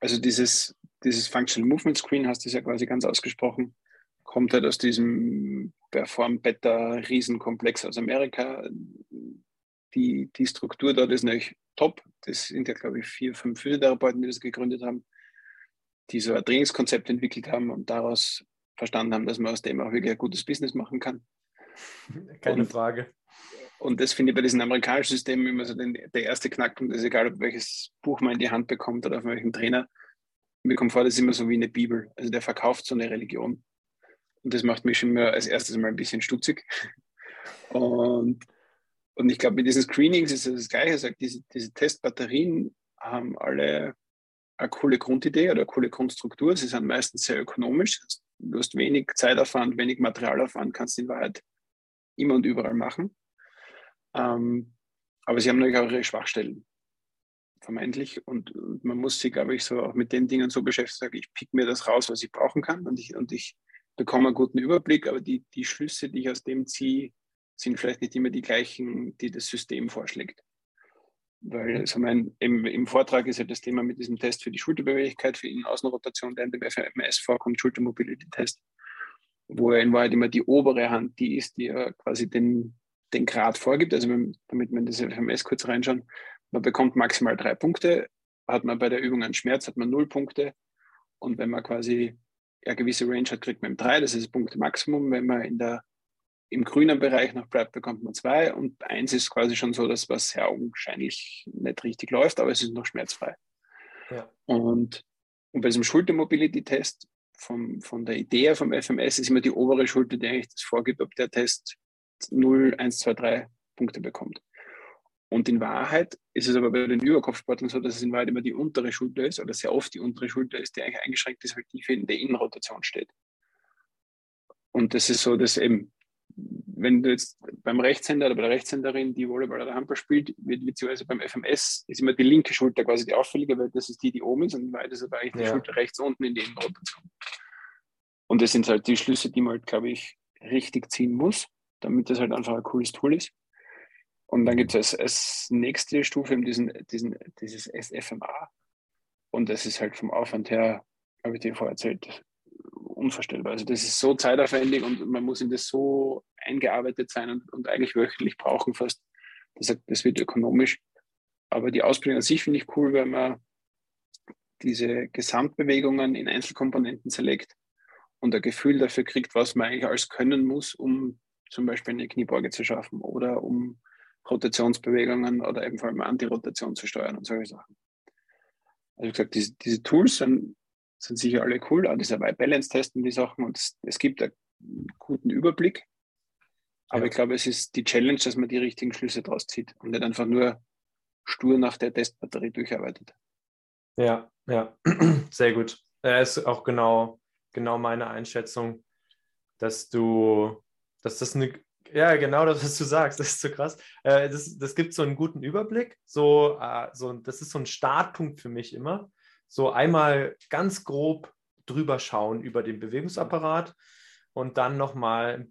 Also dieses, dieses Functional Movement Screen, hast du ja quasi ganz ausgesprochen, kommt halt aus diesem Perform Beta Riesenkomplex aus Amerika. Die, die Struktur dort ist natürlich top. Das sind ja, glaube ich, vier, fünf Physiotherapeuten, die das gegründet haben, die so ein Trainingskonzept entwickelt haben und daraus verstanden haben, dass man aus dem auch wirklich ein gutes Business machen kann. Keine und, Frage. Und das finde ich bei diesen amerikanischen Systemen immer so den, der erste Knackpunkt ist, egal ob welches Buch man in die Hand bekommt oder auf welchem Trainer. Mir kommt vor, das ist immer so wie eine Bibel. Also der verkauft so eine Religion. Und das macht mich schon immer als erstes mal ein bisschen stutzig. Und, und ich glaube, mit diesen Screenings ist es das Gleiche. Sagt, diese, diese Testbatterien haben alle eine coole Grundidee oder eine coole Grundstruktur. Sie sind meistens sehr ökonomisch. Du hast wenig Zeitaufwand, wenig Materialaufwand, kannst in Wahrheit immer und überall machen. Ähm, aber sie haben natürlich auch ihre Schwachstellen, vermeintlich. Und, und, man muss sich, glaube ich, so auch mit den Dingen so beschäftigen, ich pick mir das raus, was ich brauchen kann und ich, und ich bekomme einen guten Überblick, aber die, die Schlüsse, die ich aus dem ziehe, sind vielleicht nicht immer die gleichen, die das System vorschlägt. Weil also mein, im, im, Vortrag ist ja das Thema mit diesem Test für die Schulterbeweglichkeit, für die Außenrotation, der in dem FMS vorkommt, Schultermobility-Test, wo er in Wahrheit immer die obere Hand die ist, die ja quasi den, den Grad vorgibt, also damit man das FMS kurz reinschauen, man bekommt maximal drei Punkte, hat man bei der Übung einen Schmerz, hat man null Punkte und wenn man quasi eine gewisse Range hat, kriegt man drei, das ist das Punkte-Maximum. Wenn man in der, im grünen Bereich noch bleibt, bekommt man zwei und eins ist quasi schon so, dass was sehr augenscheinlich nicht richtig läuft, aber es ist noch schmerzfrei. Ja. Und, und bei diesem Schulter-Mobility-Test vom, von der Idee vom FMS ist immer die obere Schulter, die eigentlich das vorgibt, ob der Test 0, 1, 2, 3 Punkte bekommt. Und in Wahrheit ist es aber bei den Überkopfsportlern so, dass es in Wahrheit immer die untere Schulter ist, oder sehr oft die untere Schulter ist, die eigentlich eingeschränkt ist, weil die in der Innenrotation steht. Und das ist so, dass eben, wenn du jetzt beim Rechtshänder oder bei der Rechtshänderin die Volleyball oder Handball spielt, wird beziehungsweise beim FMS ist immer die linke Schulter quasi die auffällige, weil das ist die, die oben ist, und in Wahrheit ist aber eigentlich die ja. Schulter rechts unten in die Innenrotation. Und das sind halt die Schlüsse, die man halt, glaube ich, richtig ziehen muss damit das halt einfach ein cooles Tool ist. Und dann gibt es als, nächste Stufe diesen, diesen, dieses SFMA. Und das ist halt vom Aufwand her, habe ich dir vorher erzählt, unvorstellbar. Also das ist so zeitaufwendig und man muss in das so eingearbeitet sein und, und eigentlich wöchentlich brauchen fast. Das, das wird ökonomisch. Aber die Ausbildung an sich finde ich cool, weil man diese Gesamtbewegungen in Einzelkomponenten zerlegt und ein Gefühl dafür kriegt, was man eigentlich alles können muss, um zum Beispiel eine Kniebeuge zu schaffen oder um Rotationsbewegungen oder eben vor allem Antirotation zu steuern und solche Sachen. Also wie gesagt, diese, diese Tools sind, sind sicher alle cool, auch dieser White Balance testen die Sachen und es, es gibt einen guten Überblick. Aber ja. ich glaube, es ist die Challenge, dass man die richtigen Schlüsse draus zieht und nicht einfach nur stur nach der Testbatterie durcharbeitet. Ja, ja, sehr gut. Das ist auch genau, genau meine Einschätzung, dass du dass das eine, ja, genau das, was du sagst, das ist so krass. Äh, das, das gibt so einen guten Überblick. So, äh, so, das ist so ein Startpunkt für mich immer. So einmal ganz grob drüber schauen über den Bewegungsapparat und dann nochmal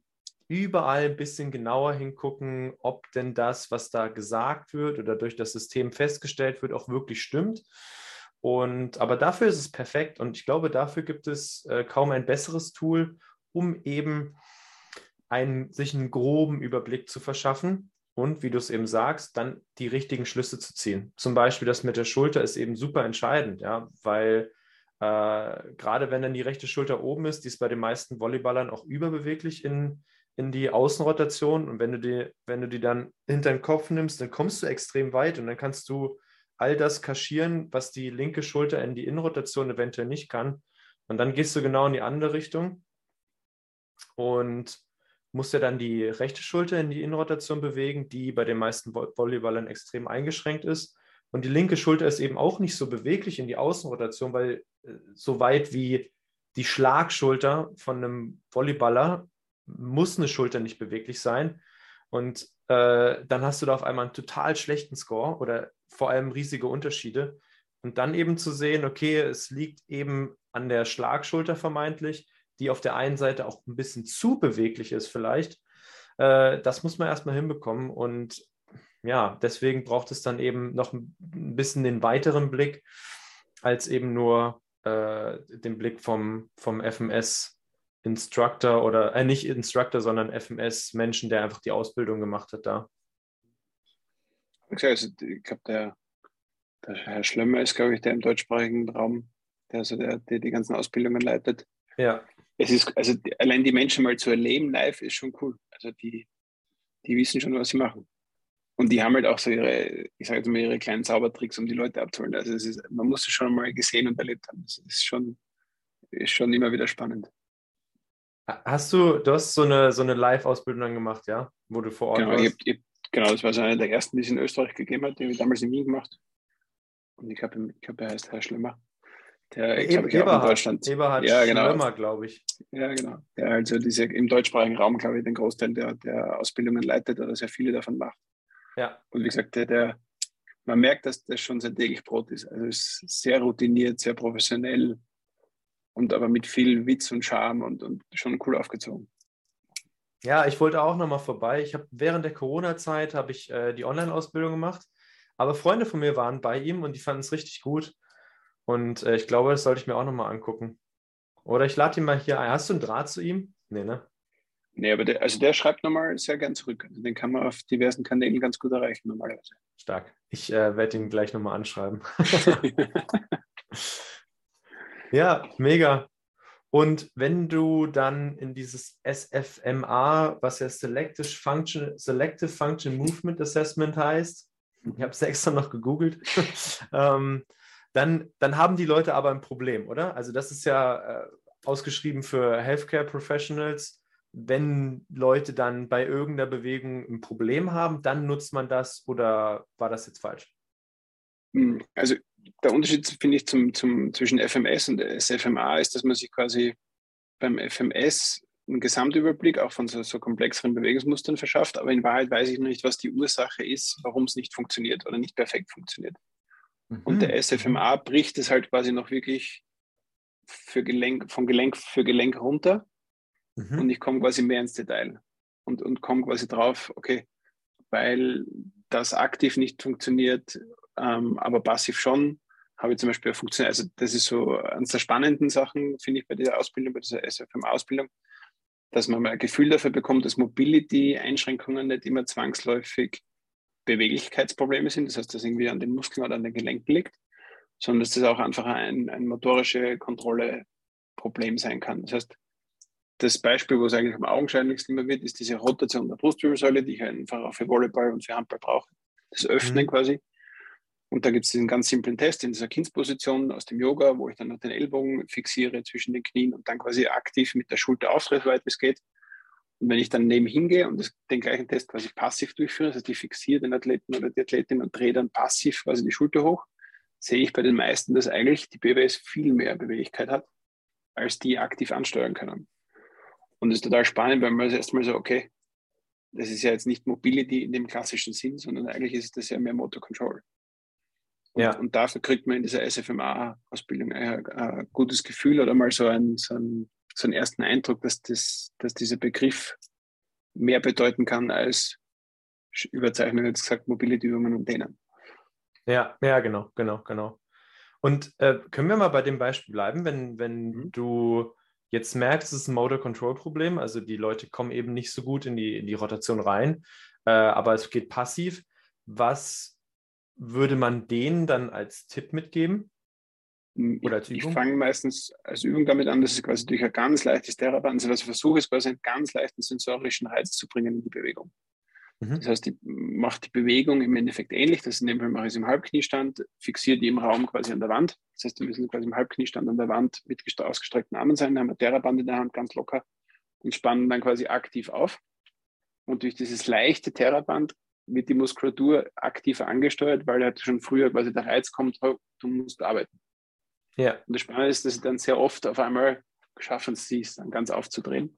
überall ein bisschen genauer hingucken, ob denn das, was da gesagt wird oder durch das System festgestellt wird, auch wirklich stimmt. Und aber dafür ist es perfekt und ich glaube, dafür gibt es äh, kaum ein besseres Tool, um eben einen, sich einen groben Überblick zu verschaffen und, wie du es eben sagst, dann die richtigen Schlüsse zu ziehen. Zum Beispiel das mit der Schulter ist eben super entscheidend, ja, weil äh, gerade wenn dann die rechte Schulter oben ist, die ist bei den meisten Volleyballern auch überbeweglich in, in die Außenrotation. Und wenn du die, wenn du die dann hinter den Kopf nimmst, dann kommst du extrem weit und dann kannst du all das kaschieren, was die linke Schulter in die Innenrotation eventuell nicht kann. Und dann gehst du genau in die andere Richtung und musst ja dann die rechte Schulter in die Innenrotation bewegen, die bei den meisten Volleyballern extrem eingeschränkt ist. Und die linke Schulter ist eben auch nicht so beweglich in die Außenrotation, weil äh, so weit wie die Schlagschulter von einem Volleyballer muss eine Schulter nicht beweglich sein. Und äh, dann hast du da auf einmal einen total schlechten Score oder vor allem riesige Unterschiede. Und dann eben zu sehen, okay, es liegt eben an der Schlagschulter vermeintlich, die auf der einen Seite auch ein bisschen zu beweglich ist vielleicht. Äh, das muss man erstmal hinbekommen. Und ja, deswegen braucht es dann eben noch ein bisschen den weiteren Blick als eben nur äh, den Blick vom, vom FMS Instructor oder äh, nicht Instructor, sondern FMS Menschen, der einfach die Ausbildung gemacht hat da. Also, ich glaube, der, der Herr Schlemmer ist, glaube ich, der im deutschsprachigen Raum, der, also der, der die ganzen Ausbildungen leitet. Ja. Es ist, also allein die Menschen mal zu erleben live ist schon cool. Also die, die wissen schon, was sie machen. Und die haben halt auch so ihre, ich sage jetzt mal, ihre kleinen Zaubertricks, um die Leute abzuholen. Also es ist, man muss es schon mal gesehen und erlebt haben. Das ist schon, ist schon immer wieder spannend. Hast du, du hast so eine, so eine Live-Ausbildung gemacht, ja? Wo du vor Ort genau, warst? Ich, ich, genau, das war so eine der ersten, die es in Österreich gegeben hat. Die habe ich damals in Wien gemacht. Und ich glaube, ich glaub, er heißt Herr Schlimmer. Der, ich glaube, Eberhard, in Deutschland. Eberhard ja, genau. Schlimmer, glaube ich. Ja, genau. Der also diese, im deutschsprachigen Raum, glaube ich, den Großteil der, der Ausbildungen leitet oder sehr viele davon macht. Ja. Und wie gesagt, der, der, man merkt, dass das schon sein täglich Brot ist. Also ist sehr routiniert, sehr professionell und aber mit viel Witz und Charme und, und schon cool aufgezogen. Ja, ich wollte auch nochmal vorbei. Ich habe während der Corona-Zeit habe ich äh, die Online-Ausbildung gemacht, aber Freunde von mir waren bei ihm und die fanden es richtig gut. Und äh, ich glaube, das sollte ich mir auch nochmal angucken. Oder ich lade ihn mal hier ein. Hast du einen Draht zu ihm? Nee, ne? Nee, aber der, also der schreibt nochmal sehr gern zurück. Also den kann man auf diversen Kanälen ganz gut erreichen normalerweise. Stark. Ich äh, werde ihn gleich nochmal anschreiben. ja, mega. Und wenn du dann in dieses SFMA, was ja Selective Function, Selective Function Movement Assessment heißt, ich habe es extra noch gegoogelt, ähm, dann, dann haben die Leute aber ein Problem, oder? Also das ist ja äh, ausgeschrieben für Healthcare Professionals wenn Leute dann bei irgendeiner Bewegung ein Problem haben, dann nutzt man das oder war das jetzt falsch? Hm, also der Unterschied, finde ich, zum, zum, zwischen FMS und SFMA ist, dass man sich quasi beim FMS einen Gesamtüberblick auch von so, so komplexeren Bewegungsmustern verschafft, aber in Wahrheit weiß ich noch nicht, was die Ursache ist, warum es nicht funktioniert oder nicht perfekt funktioniert. Mhm. Und der SFMA bricht es halt quasi noch wirklich für Gelenk, von Gelenk für Gelenk runter Mhm. Und ich komme quasi mehr ins Detail und, und komme quasi drauf, okay, weil das aktiv nicht funktioniert, ähm, aber passiv schon, habe ich zum Beispiel funktioniert. Also das ist so eines der spannenden Sachen, finde ich, bei dieser Ausbildung, bei dieser SFM-Ausbildung, dass man mal ein Gefühl dafür bekommt, dass Mobility-Einschränkungen nicht immer zwangsläufig Beweglichkeitsprobleme sind, das heißt, dass irgendwie an den Muskeln oder an den Gelenken liegt, sondern dass das auch einfach ein, ein motorische Kontrolle-Problem sein kann. Das heißt, das Beispiel, wo es eigentlich am augenscheinlichsten immer wird, ist diese Rotation der Brustwirbelsäule, die ich einfach auch für Volleyball und für Handball brauche. Das Öffnen mhm. quasi. Und da gibt es diesen ganz simplen Test in dieser Kindsposition aus dem Yoga, wo ich dann noch den Ellbogen fixiere zwischen den Knien und dann quasi aktiv mit der Schulter auftritt, weit es geht. Und wenn ich dann neben hingehe und das, den gleichen Test quasi passiv durchführe, das heißt, ich fixiere den Athleten oder die Athletin und drehe dann passiv quasi die Schulter hoch, sehe ich bei den meisten, dass eigentlich die BWS viel mehr Beweglichkeit hat, als die aktiv ansteuern können. Und das ist total spannend, weil man das erstmal so, okay, das ist ja jetzt nicht Mobility in dem klassischen Sinn, sondern eigentlich ist das ja mehr Motor Control. Und, Ja. und dafür kriegt man in dieser SFMA-Ausbildung ein, ein gutes Gefühl oder mal so einen, so, einen, so einen ersten Eindruck, dass, das, dass dieser Begriff mehr bedeuten kann als überzeichnet jetzt gesagt Mobility-Übungen und denen. Ja, ja, genau, genau, genau. Und äh, können wir mal bei dem Beispiel bleiben, wenn, wenn Mhm. du jetzt merkst, es ist ein Motor Control Problem, also die Leute kommen eben nicht so gut in die, in die Rotation rein, äh, aber es geht passiv. Was würde man denen dann als Tipp mitgeben? Oder als ich, ich Übung? fange meistens als Übung damit an, dass ich quasi durch ein ganz leichtes Theraband, also was ich versuche, ist quasi einen ganz leichten sensorischen Reiz zu bringen in die Bewegung. Mhm. Das heißt, ich mache die Bewegung im Endeffekt ähnlich. Das in dem Fall mache ich es im Halbkniestand, fixiere die im Raum quasi an der Wand. Das heißt, wir müssen quasi im Halbkniestand an der Wand mit gest- ausgestreckten Armen sein, dann haben wir Theraband in der Hand ganz locker und spannen dann quasi aktiv auf. Und durch dieses leichte Theraband wird die Muskulatur aktiver angesteuert, weil halt schon früher quasi der Reiz kommt, du musst arbeiten. Ja, Und das Spannende ist, dass ich dann sehr oft auf einmal schaffen sie es, dann ganz aufzudrehen.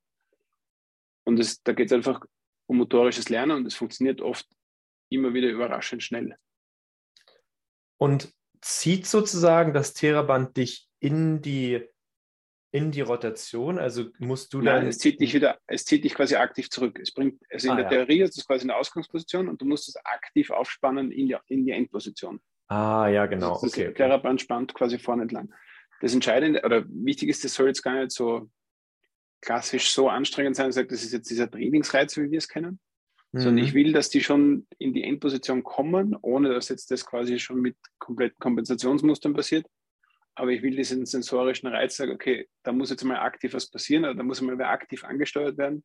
Und es, da geht es einfach um motorisches Lernen und es funktioniert oft immer wieder überraschend schnell. und zieht sozusagen das Theraband dich in die, in die Rotation, also musst du Nein, dann. es zieht dich wieder, es zieht dich quasi aktiv zurück. Es bringt, also in Ah, der ja. Theorie ist das quasi eine Ausgangsposition und du musst es aktiv aufspannen in die, in die Endposition. Ah, ja, genau. Das, das Okay, okay. Theraband spannt quasi vorne entlang. Das Entscheidende oder wichtig ist, das soll jetzt gar nicht so klassisch so anstrengend sein, sagt, das ist jetzt dieser Trainingsreiz, wie wir es kennen, sondern ich Mhm. will, dass die schon in die Endposition kommen, ohne dass jetzt das quasi schon mit kompletten Kompensationsmustern passiert. Aber ich will diesen sensorischen Reiz sagen, okay, da muss jetzt mal aktiv was passieren, oder da muss mal wer aktiv angesteuert werden,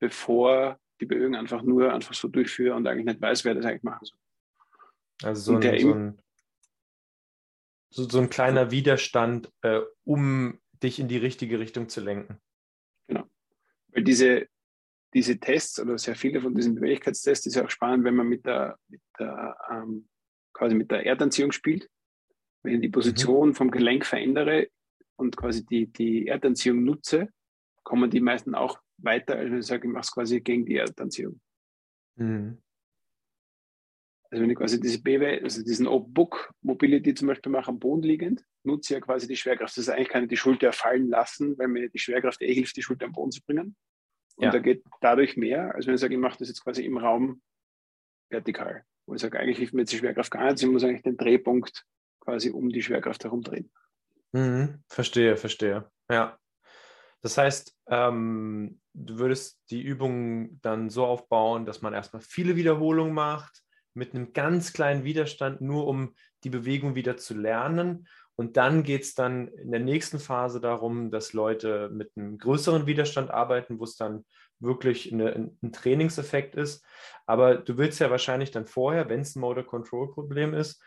bevor die Bewegung einfach nur einfach so durchführe und eigentlich nicht weiß, wer das eigentlich machen soll. Also so ein, so ein, so, so ein kleiner Widerstand, äh, um dich in die richtige Richtung zu lenken. Weil diese, diese Tests oder sehr viele von diesen Beweglichkeitstests ist ja auch spannend, wenn man mit der, mit der ähm, quasi mit der Erdanziehung spielt. Wenn ich die Position vom Gelenk verändere und quasi die, die Erdanziehung nutze, kommen die meisten auch weiter, als wenn ich sage, ich mache es quasi gegen die Erdanziehung. Mhm. Also wenn ich quasi diese BW, also diesen Book Mobility zum Beispiel mache am Boden liegend, nutze ich ja quasi die Schwerkraft. Das ist eigentlich kann ich die Schulter fallen lassen, weil mir die Schwerkraft eh hilft, die Schulter am Boden zu bringen. Und Ja. da geht dadurch mehr, als wenn ich sage, ich mache das jetzt quasi im Raum vertikal. Wo ich sage, eigentlich hilft mir jetzt die Schwerkraft gar nicht, ich muss eigentlich den Drehpunkt quasi um die Schwerkraft herumdrehen. Mhm. Verstehe, verstehe. Ja. Das heißt, ähm, du würdest die Übung dann so aufbauen, dass man erstmal viele Wiederholungen macht, mit einem ganz kleinen Widerstand, nur um die Bewegung wieder zu lernen. Und dann geht es dann in der nächsten Phase darum, dass Leute mit einem größeren Widerstand arbeiten, wo es dann wirklich eine, ein Trainingseffekt ist. Aber du willst ja wahrscheinlich dann vorher, wenn es ein Motor Control Problem ist,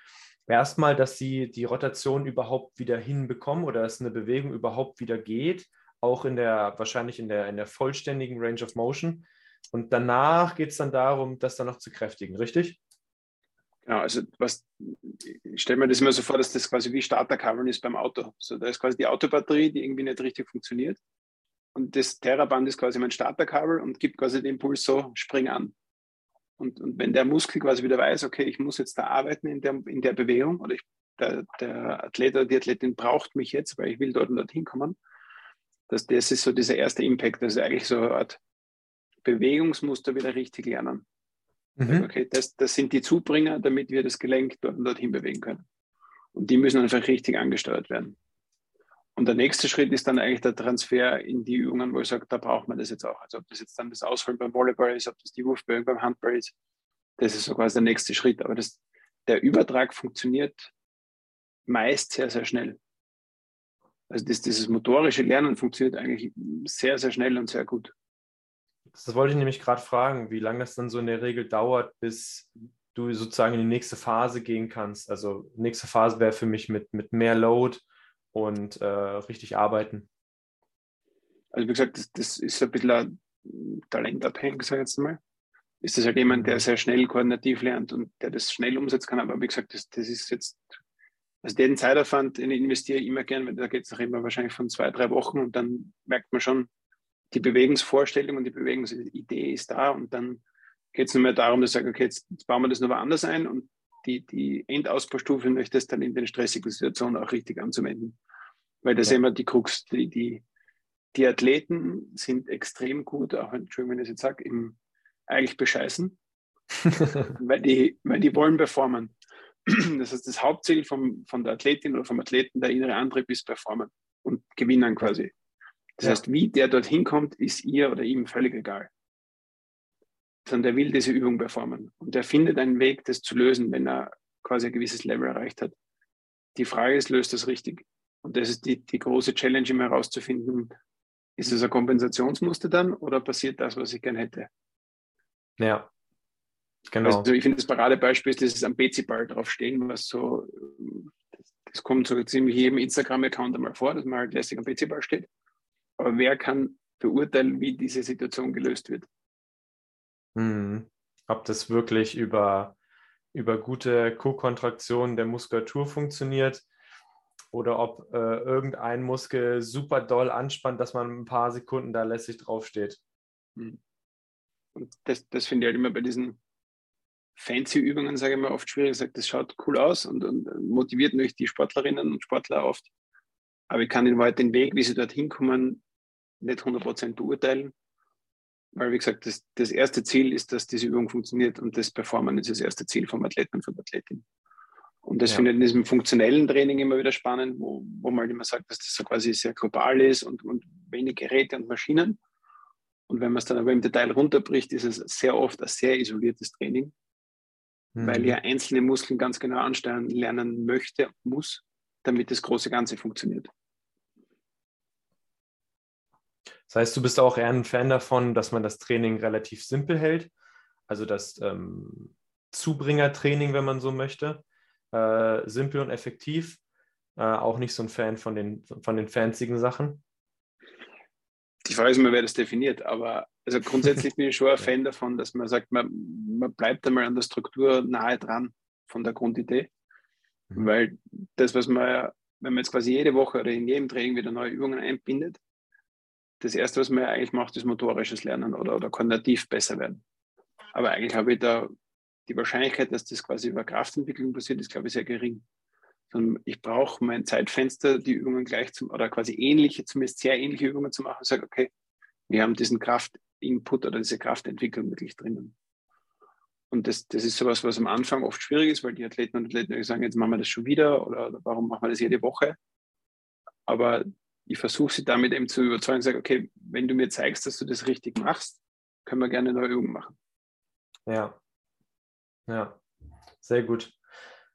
erstmal, dass sie die Rotation überhaupt wieder hinbekommen oder dass eine Bewegung überhaupt wieder geht, auch in der, wahrscheinlich in der, in der vollständigen Range of Motion. Und danach geht es dann darum, das dann noch zu kräftigen, richtig? Genau, also was, ich stelle mir das immer so vor, dass das quasi wie Starterkabeln ist beim Auto. So, da ist quasi die Autobatterie, die irgendwie nicht richtig funktioniert. Und das Terraband ist quasi mein Starterkabel und gibt quasi den Impuls so, spring an. Und, und wenn der Muskel quasi wieder weiß, okay, ich muss jetzt da arbeiten in der, in der Bewegung oder ich, der, der Athlet oder die Athletin braucht mich jetzt, weil ich will dort und dort hinkommen, dass das ist so dieser erste Impact, das ist eigentlich so eine Art Bewegungsmuster wieder richtig lernen. Mhm. Okay, das, das sind die Zubringer, damit wir das Gelenk dort und dorthin bewegen können. Und die müssen einfach richtig angesteuert werden. Und der nächste Schritt ist dann eigentlich der Transfer in die Übungen, wo ich sage, da braucht man das jetzt auch. Also ob das jetzt dann das Ausholen beim Volleyball ist, ob das die Wurfbewegung beim Handball ist, das ist so quasi der nächste Schritt. Aber das, der Übertrag funktioniert meist sehr, sehr schnell. Also das, dieses motorische Lernen funktioniert eigentlich sehr, sehr schnell und sehr gut. Das wollte ich nämlich gerade fragen, wie lange das dann so in der Regel dauert, bis du sozusagen in die nächste Phase gehen kannst. Also nächste Phase wäre für mich mit, mit mehr Load und äh, richtig arbeiten. Also wie gesagt, das, das ist ein bisschen talentabhängig, sage ich jetzt mal. Ist das halt jemand, der sehr schnell koordinativ lernt und der das schnell umsetzen kann. Aber wie gesagt, das, das ist jetzt, also den Zeitaufwand den investiere ich immer gern, weil da geht es auch immer wahrscheinlich von zwei, drei Wochen und dann merkt man schon, die Bewegungsvorstellung und die Bewegungsidee ist da und dann geht es nur mehr darum, dass ich sage, okay, jetzt, jetzt bauen wir das noch anders ein und die, die Endausbaustufe und das dann in den stressigen Situationen auch richtig anzuwenden. Weil das ja. immer die Krux, die, die, die Athleten sind extrem gut, auch Entschuldigung, wenn ich das jetzt sage, im eigentlich bescheißen, weil, die, weil die wollen performen. Das heißt, das Hauptziel vom, von der Athletin oder vom Athleten, der innere Antrieb ist performen und gewinnen quasi. Das ja. heißt, wie der dorthin kommt, ist ihr oder ihm völlig egal. Sondern der will diese Übung performen. Und der findet einen Weg, das zu lösen, wenn er quasi ein gewisses Level erreicht hat. Die Frage ist, löst das richtig? Und das ist die, die große Challenge, immer herauszufinden, ist es ein Kompensationsmuster dann oder passiert das, was ich gern hätte? Ja, genau. Also ich finde das Paradebeispiel ist dieses am PC-Ball draufstehen, was so, das, das kommt so ziemlich jedem Instagram-Account einmal vor, dass man halt lässig am PC-Ball steht. Aber wer kann beurteilen, wie diese Situation gelöst wird? Hm. Ob das wirklich über, über gute Co-Kontraktion der Muskulatur funktioniert oder ob äh, irgendein Muskel super doll anspannt, dass man ein paar Sekunden da lässig draufsteht. Hm. Und das, das finde ich halt immer bei diesen fancy Übungen, sage ich mal, oft schwierig. Ich sage, das schaut cool aus und, und motiviert natürlich die Sportlerinnen und Sportler oft. Aber ich kann in Wahrheit den Weg, wie sie dorthin kommen, nicht 100% beurteilen. Weil, wie gesagt, das, das erste Ziel ist, dass diese Übung funktioniert und das Performen ist das erste Ziel vom Athleten und von der Athletin. Und das ja. finde ich in diesem funktionellen Training immer wieder spannend, wo, wo man halt immer sagt, dass das so quasi sehr global ist und, und wenig Geräte und Maschinen. Und wenn man es dann aber im Detail runterbricht, ist es sehr oft ein sehr isoliertes Training, mhm. weil ja einzelne Muskeln ganz genau ansteuern lernen möchte muss, damit das große Ganze funktioniert. Das heißt, du bist auch eher ein Fan davon, dass man das Training relativ simpel hält, also das ähm, Zubringertraining, wenn man so möchte, äh, simpel und effektiv. Äh, auch nicht so ein Fan von den, von den fancigen Sachen. Die Frage ist immer, wer das definiert, aber also grundsätzlich bin ich schon ein Fan davon, dass man sagt, man, man bleibt einmal an der Struktur nahe dran von der Grundidee. Mhm. Weil das, was man, wenn man jetzt quasi jede Woche oder in jedem Training wieder neue Übungen einbindet, das Erste, was man eigentlich macht, ist motorisches Lernen oder, oder koordinativ besser werden. Aber eigentlich habe ich da die Wahrscheinlichkeit, dass das quasi über Kraftentwicklung passiert, ist, glaube ich, sehr gering. Sondern ich brauche mein Zeitfenster, die Übungen gleich zum, oder quasi ähnliche, zumindest sehr ähnliche Übungen zu machen und sage, okay, wir haben diesen Kraftinput oder diese Kraftentwicklung wirklich drinnen. Und das, das ist sowas, was am Anfang oft schwierig ist, weil die Athleten und Athleten sagen, jetzt machen wir das schon wieder oder warum machen wir das jede Woche? Aber ich versuche sie damit eben zu überzeugen, sage, okay, wenn du mir zeigst, dass du das richtig machst, können wir gerne neue Übung machen. Ja, ja, sehr gut.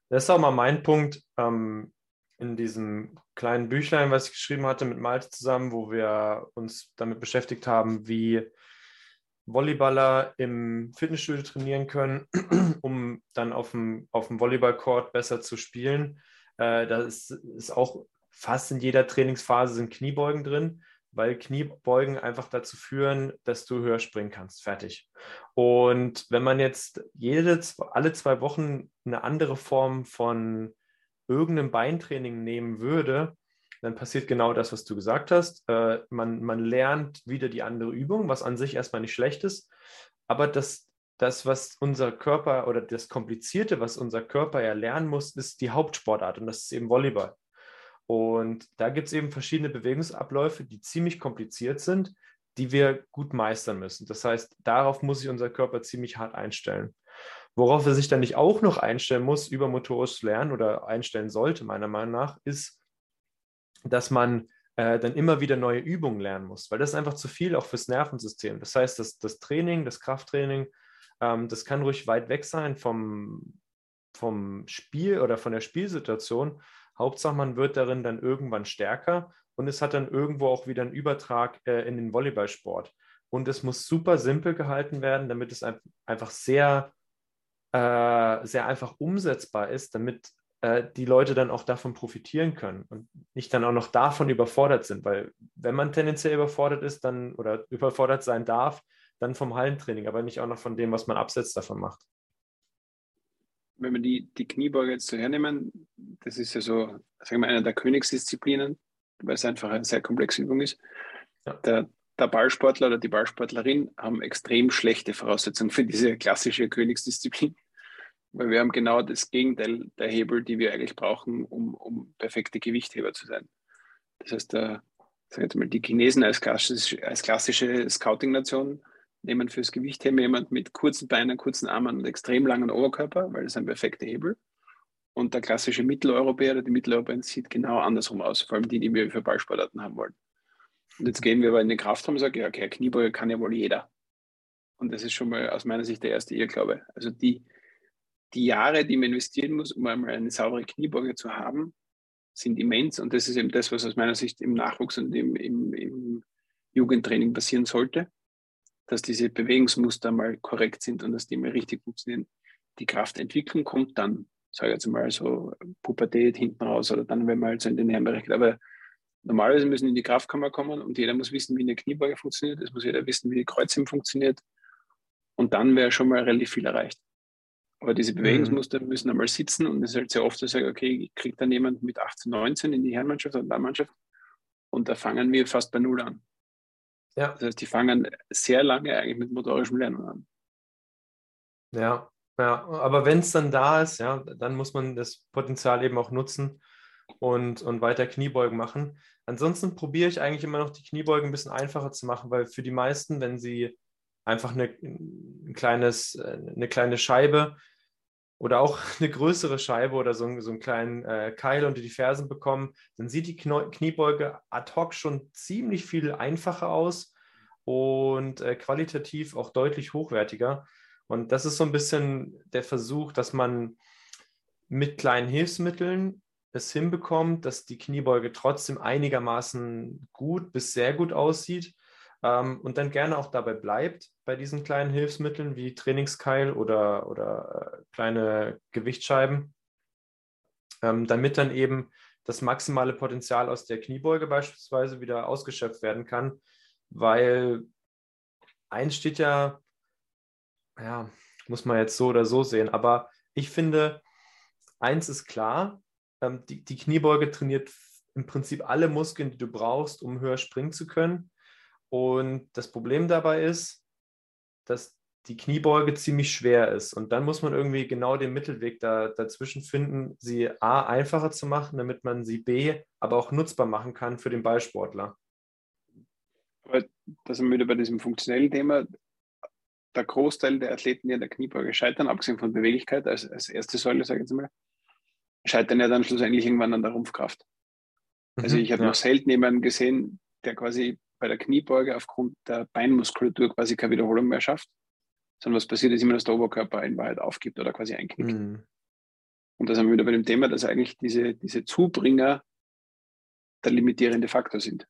Das ist auch mal mein Punkt ähm, in diesem kleinen Büchlein, was ich geschrieben hatte mit Malte zusammen, wo wir uns damit beschäftigt haben, wie Volleyballer im Fitnessstudio trainieren können, um dann auf dem, auf dem Volleyballcourt besser zu spielen. Äh, da ist, ist auch fast in jeder Trainingsphase sind Kniebeugen drin weil Kniebeugen einfach dazu führen, dass du höher springen kannst. Fertig. Und wenn man jetzt jede, alle zwei Wochen eine andere Form von irgendeinem Beintraining nehmen würde, dann passiert genau das, was du gesagt hast. Äh, man, man lernt wieder die andere Übung, was an sich erstmal nicht schlecht ist. Aber das, das, was unser Körper oder das Komplizierte, was unser Körper ja lernen muss, ist die Hauptsportart und das ist eben Volleyball. Und da gibt es eben verschiedene Bewegungsabläufe, die ziemlich kompliziert sind, die wir gut meistern müssen. Das heißt, darauf muss sich unser Körper ziemlich hart einstellen. Worauf er sich dann nicht auch noch einstellen muss, über motorisches Lernen oder einstellen sollte, meiner Meinung nach, ist, dass man äh, dann immer wieder neue Übungen lernen muss, weil das ist einfach zu viel auch fürs Nervensystem. Das heißt, das, das Training, das Krafttraining, ähm, das kann ruhig weit weg sein vom, vom Spiel oder von der Spielsituation, Hauptsache, man wird darin dann irgendwann stärker und es hat dann irgendwo auch wieder einen Übertrag äh, in den Volleyballsport. Und es muss super simpel gehalten werden, damit es ein, einfach sehr, äh, sehr einfach umsetzbar ist, damit äh, die Leute dann auch davon profitieren können und nicht dann auch noch davon überfordert sind. Weil wenn man tendenziell überfordert ist, dann oder überfordert sein darf, dann vom Hallentraining, aber nicht auch noch von dem, was man abseits davon macht wenn wir die, die Kniebeuge jetzt so hernehmen, das ist ja so, sagen wir, eine der Königsdisziplinen, weil es einfach eine sehr komplexe Übung ist. Ja. Der, der Ballsportler oder die Ballsportlerin haben extrem schlechte Voraussetzungen für diese klassische Königsdisziplin. Weil wir haben genau das Gegenteil der Hebel, die wir eigentlich brauchen, um, um perfekte Gewichtheber zu sein. Das heißt, der, sag jetzt mal, die Chinesen als, klassisch, als klassische Scouting-Nation nehmen fürs Gewichtheben jemand mit kurzen Beinen, kurzen Armen und extrem langen Oberkörper, weil das ein perfekter Hebel. Und der klassische Mitteleuropäer oder die Mitteleuropäer sieht genau andersrum aus, vor allem die, die wir für Ballsportarten haben wollen. Und jetzt gehen wir aber in den Kraftraum und sagen, ja, okay, Kniebeuge kann ja wohl jeder. Und das ist schon mal aus meiner Sicht der erste Irrglaube. Also die, die Jahre, die man investieren muss, um einmal eine saubere Kniebeuge zu haben, sind immens. Und das ist eben das, was aus meiner Sicht im Nachwuchs und im, im, im Jugendtraining passieren sollte, dass diese Bewegungsmuster mal korrekt sind und dass die mal richtig funktionieren. Die Kraftentwicklung kommt dann, sage ich jetzt mal so, Pubertät hinten raus oder dann, wenn man halt so in den Herrenbereich geht. Aber normalerweise müssen in die Kraftkammer kommen und jeder muss wissen, wie eine Kniebeuge funktioniert. Es muss jeder wissen, wie die Kreuzheben funktioniert. Und dann wäre schon mal relativ viel erreicht. Aber diese Bewegungsmuster mhm. müssen einmal sitzen und es ist halt sehr oft, dass ich sage, okay, kriegt dann jemand mit 18, 19 in die Herrenmannschaft oder Damenmannschaft und da fangen wir fast bei Null an. Ja. Das heißt, die fangen sehr lange eigentlich mit motorischem Lernen an. Ja, ja, aber wenn es dann da ist, ja, dann muss man das Potenzial eben auch nutzen und, und weiter Kniebeugen machen. Ansonsten probiere ich eigentlich immer noch die Kniebeugen ein bisschen einfacher zu machen, weil für die meisten, wenn sie einfach eine, ein kleines, eine kleine Scheibe oder auch eine größere Scheibe oder so, so einen kleinen äh, Keil unter die Fersen bekommen, dann sieht die Kniebeuge ad hoc schon ziemlich viel einfacher aus und äh, qualitativ auch deutlich hochwertiger. Und das ist so ein bisschen der Versuch, dass man mit kleinen Hilfsmitteln es hinbekommt, dass die Kniebeuge trotzdem einigermaßen gut bis sehr gut aussieht ähm, und dann gerne auch dabei bleibt bei diesen kleinen Hilfsmitteln wie Trainingskeil oder, oder äh, kleine Gewichtsscheiben, ähm, damit dann eben das maximale Potenzial aus der Kniebeuge beispielsweise wieder ausgeschöpft werden kann, weil eins steht ja, ja, muss man jetzt so oder so sehen, aber ich finde, eins ist klar, ähm, die, die Kniebeuge trainiert im Prinzip alle Muskeln, die du brauchst, um höher springen zu können. Und das Problem dabei ist, dass die Kniebeuge ziemlich schwer ist. Und dann muss man irgendwie genau den Mittelweg da, dazwischen finden, sie A einfacher zu machen, damit man sie B aber auch nutzbar machen kann für den Ballsportler. Aber da sind wir wieder bei diesem funktionellen Thema. Der Großteil der Athleten, die an der Kniebeuge scheitern, abgesehen von Beweglichkeit als, als erste Säule, sage ich jetzt mal, scheitern ja dann schlussendlich irgendwann an der Rumpfkraft. Also mhm, ich habe ja. noch selten jemanden gesehen, der quasi bei der Kniebeuge aufgrund der Beinmuskulatur quasi keine Wiederholung mehr schafft, sondern was passiert ist immer, dass der Oberkörper in Wahrheit aufgibt oder quasi einknickt. Mhm. Und da sind wir wieder bei dem Thema, dass eigentlich diese, diese Zubringer der limitierende Faktor sind.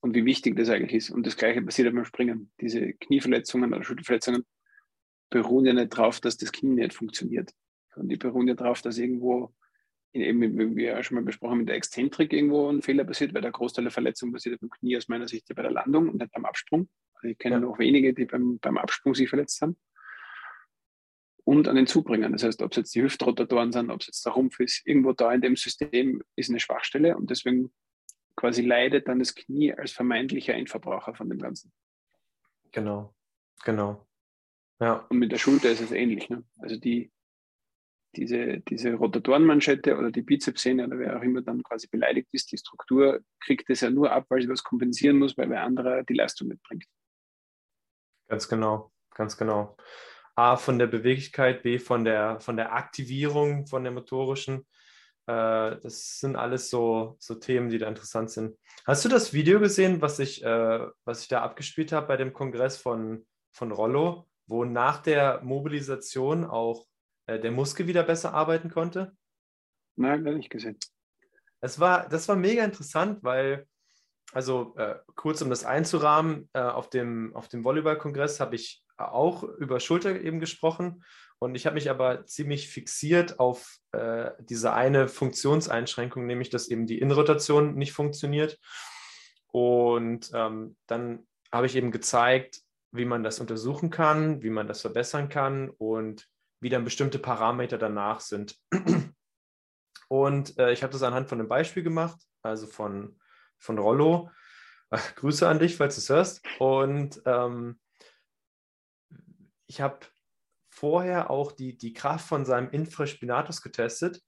Und wie wichtig das eigentlich ist. Und das Gleiche passiert beim Springen. Diese Knieverletzungen oder Schulterverletzungen beruhen ja nicht darauf, dass das Knie nicht funktioniert. Und die beruhen ja darauf, dass irgendwo eben, wie wir ja schon mal besprochen haben, mit der Exzentrik irgendwo ein Fehler passiert, weil der Großteil der Verletzung passiert beim Knie aus meiner Sicht bei der Landung und nicht beim Absprung. Also ich kenne ja. noch wenige, die beim, beim Absprung sich verletzt haben. Und an den Zubringern. Das heißt, ob es jetzt die Hüftrotatoren sind, ob es jetzt der Rumpf ist, irgendwo da in dem System ist eine Schwachstelle und deswegen quasi leidet dann das Knie als vermeintlicher Endverbraucher von dem Ganzen. Genau, genau. Ja. Und mit der Schulter ist es ähnlich. Ne? Also die, diese, diese Rotatorenmanschette oder die Bizepssehne oder wer auch immer dann quasi beleidigt ist, die Struktur kriegt es ja nur ab, weil sie was kompensieren muss, weil wer anderer die Leistung mitbringt. Ganz genau, ganz genau. A von der Beweglichkeit, B von der, von der Aktivierung, von der motorischen. Äh, das sind alles so, so Themen, die da interessant sind. Hast du das Video gesehen, was ich, äh, was ich da abgespielt habe bei dem Kongress von, von Rollo, wo nach der Mobilisation auch äh, der Muskel wieder besser arbeiten konnte? Nein, gar nicht gesehen. Es war, das war mega interessant, weil, also äh, kurz um das einzurahmen, äh, auf dem, auf dem Volleyball-Kongress habe ich auch über Schulter eben gesprochen und ich habe mich aber ziemlich fixiert auf äh, diese eine Funktionseinschränkung, nämlich dass eben die Innenrotation nicht funktioniert. Und ähm, dann habe ich eben gezeigt, wie man das untersuchen kann, wie man das verbessern kann und wie dann bestimmte Parameter danach sind. Und äh, ich habe das anhand von einem Beispiel gemacht, also von, von Rollo. Grüße an dich, falls du es hörst. Und ähm, ich habe vorher auch die, die Kraft von seinem Infraspinatus getestet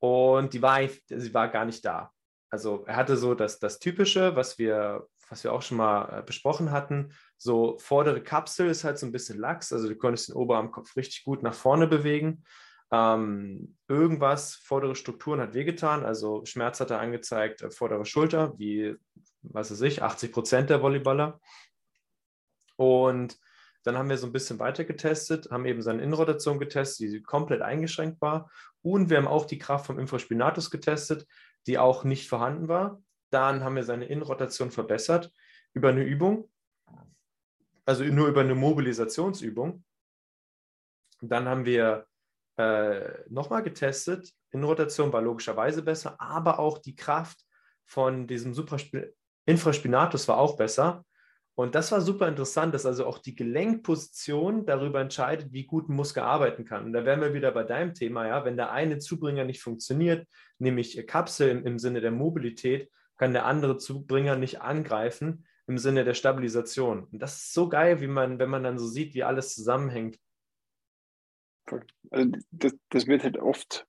und die war, sie war gar nicht da. Also er hatte so das, das Typische, was wir, was wir auch schon mal äh, besprochen hatten. So vordere Kapsel ist halt so ein bisschen lax, also du konntest den Oberarmkopf richtig gut nach vorne bewegen. Ähm, irgendwas, vordere Strukturen hat wehgetan, also Schmerz hat er angezeigt, äh, vordere Schulter, wie, was weiß ich, 80 Prozent der Volleyballer. Und dann haben wir so ein bisschen weiter getestet, haben eben seine Innenrotation getestet, die komplett eingeschränkt war. Und wir haben auch die Kraft vom Infraspinatus getestet, die auch nicht vorhanden war. Dann haben wir seine Innenrotation verbessert über eine Übung, also nur über eine Mobilisationsübung. Dann haben wir äh, nochmal getestet. Innenrotation war logischerweise besser, aber auch die Kraft von diesem Infraspinatus war auch besser. Und das war super interessant, dass also auch die Gelenkposition darüber entscheidet, wie gut ein Muskel arbeiten kann. Und da wären wir wieder bei deinem Thema, ja, wenn der eine Zubringer nicht funktioniert, nämlich Kapsel im, im Sinne der Mobilität, kann der andere Zubringer nicht angreifen im Sinne der Stabilisation. Und das ist so geil, wie man, wenn man dann so sieht, wie alles zusammenhängt. Also das, das wird halt oft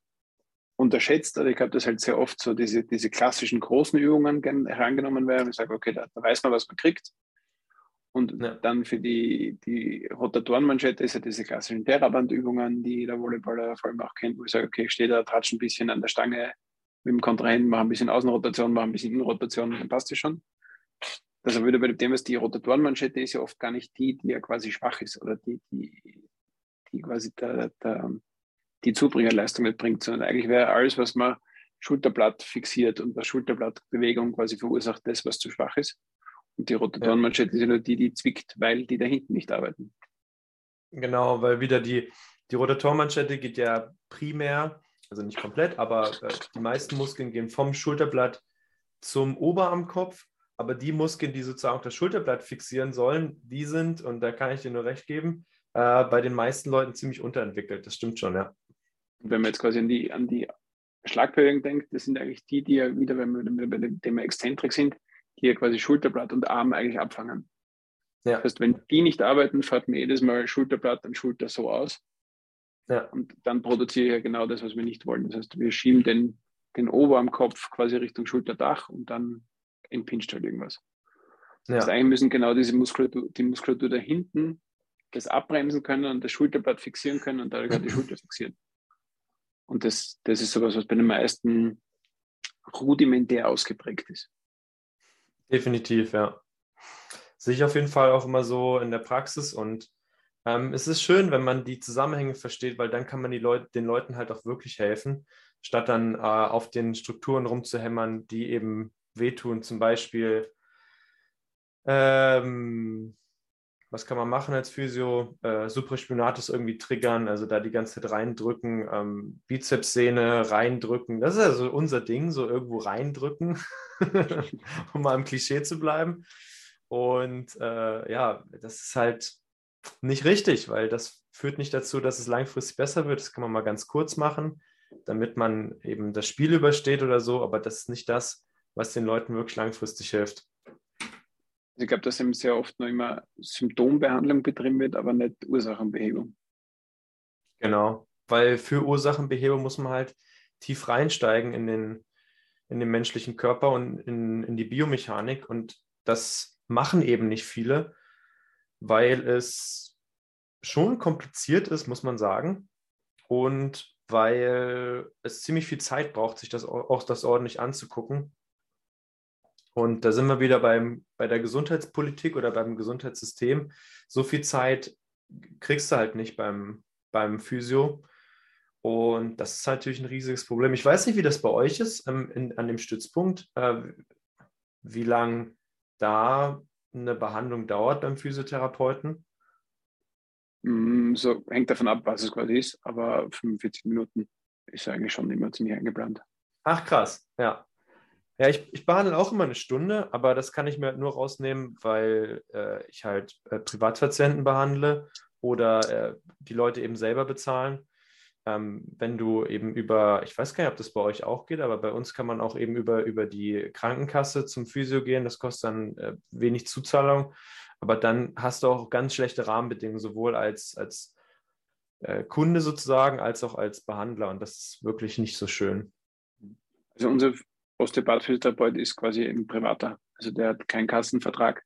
unterschätzt, oder ich glaube, dass halt sehr oft so diese, diese klassischen großen Übungen herangenommen werden. Ich sage, okay, da, da, weiß man, was man kriegt. Und ja. dann für die, die Rotatorenmanschette ist ja diese klassischen Terrabandübungen, die der Volleyballer vor allem auch kennt, wo ich sage, okay, ich stehe da, tratsche ein bisschen an der Stange mit dem Kontrahenten, mache ein bisschen Außenrotation, mache ein bisschen Innenrotation, dann passt das schon. Das würde bei dem, was die Rotatorenmanschette ist, ja oft gar nicht die, die ja quasi schwach ist oder die, die die quasi der, der, die Zubringerleistung mitbringt, sondern eigentlich wäre alles, was man Schulterblatt fixiert und was Schulterblattbewegung quasi verursacht, das, was zu schwach ist. Und die Rotatorenmanschette ja. ist nur die, die zwickt, weil die da hinten nicht arbeiten. Genau, weil wieder die, die Rotatorenmanschette geht ja primär, also nicht komplett, aber äh, die meisten Muskeln gehen vom Schulterblatt zum Oberarmkopf. Aber die Muskeln, die sozusagen auch das Schulterblatt fixieren sollen, die sind, und da kann ich dir nur recht geben, äh, bei den meisten Leuten ziemlich unterentwickelt. Das stimmt schon, ja. Wenn man jetzt quasi an die, an die Schlagbewegung denkt, das sind eigentlich die, die ja wieder, wenn wir bei dem Thema Exzentrik sind, die ja quasi Schulterblatt und Arm eigentlich abfangen. Ja. Das heißt, wenn die nicht arbeiten, fährt mir jedes Mal Schulterblatt und Schulter so aus. Ja. Und dann produziere ich ja genau das, was wir nicht wollen. Das heißt, wir schieben den, den Oberarmkopf quasi Richtung Schulterdach und dann entpinscht halt irgendwas. Ja. Das heißt, eigentlich müssen genau diese Muskulatur, die Muskulatur da hinten das abbremsen können und das Schulterblatt fixieren können und dadurch die Schulter fixieren. Und das, das ist sowas, was bei den meisten rudimentär ausgeprägt ist. Definitiv, ja. Sehe ich auf jeden Fall auch immer so in der Praxis und ähm, es ist schön, wenn man die Zusammenhänge versteht, weil dann kann man die Leute, den Leuten halt auch wirklich helfen, statt dann äh, auf den Strukturen rumzuhämmern, die eben wehtun. Zum Beispiel ähm, was kann man machen als Physio? Äh, Supraspinatus irgendwie triggern, also da die ganze Zeit reindrücken, ähm, Bizepssehne reindrücken. Das ist also unser Ding, so irgendwo reindrücken, um mal im Klischee zu bleiben. Und äh, ja, das ist halt nicht richtig, weil das führt nicht dazu, dass es langfristig besser wird. Das kann man mal ganz kurz machen, damit man eben das Spiel übersteht oder so, aber das ist nicht das, was den Leuten wirklich langfristig hilft. Ich glaube, dass eben sehr oft noch immer Symptombehandlung betrieben wird, aber nicht Ursachenbehebung. Genau, weil für Ursachenbehebung muss man halt tief reinsteigen in den, in den menschlichen Körper und in, in die Biomechanik. Und das machen eben nicht viele, weil es schon kompliziert ist, muss man sagen. Und weil es ziemlich viel Zeit braucht, sich das auch das ordentlich anzugucken. Und da sind wir wieder beim, bei der Gesundheitspolitik oder beim Gesundheitssystem. So viel Zeit kriegst du halt nicht beim, beim Physio. Und das ist natürlich ein riesiges Problem. Ich weiß nicht, wie das bei euch ist ähm, in, an dem Stützpunkt, äh, wie lange da eine Behandlung dauert beim Physiotherapeuten. Mm, so hängt davon ab, was es quasi ist, aber 45 Minuten ist eigentlich schon immer ziemlich eingeplant. Ach krass, ja. Ja, ich, ich behandle auch immer eine Stunde, aber das kann ich mir halt nur rausnehmen, weil äh, ich halt äh, Privatpatienten behandle oder äh, die Leute eben selber bezahlen. Ähm, wenn du eben über, ich weiß gar nicht, ob das bei euch auch geht, aber bei uns kann man auch eben über, über die Krankenkasse zum Physio gehen. Das kostet dann äh, wenig Zuzahlung, aber dann hast du auch ganz schlechte Rahmenbedingungen, sowohl als, als äh, Kunde sozusagen als auch als Behandler. Und das ist wirklich nicht so schön. Also unser Osteopath-Physiotherapeut ist quasi ein Privater. Also der hat keinen Kassenvertrag.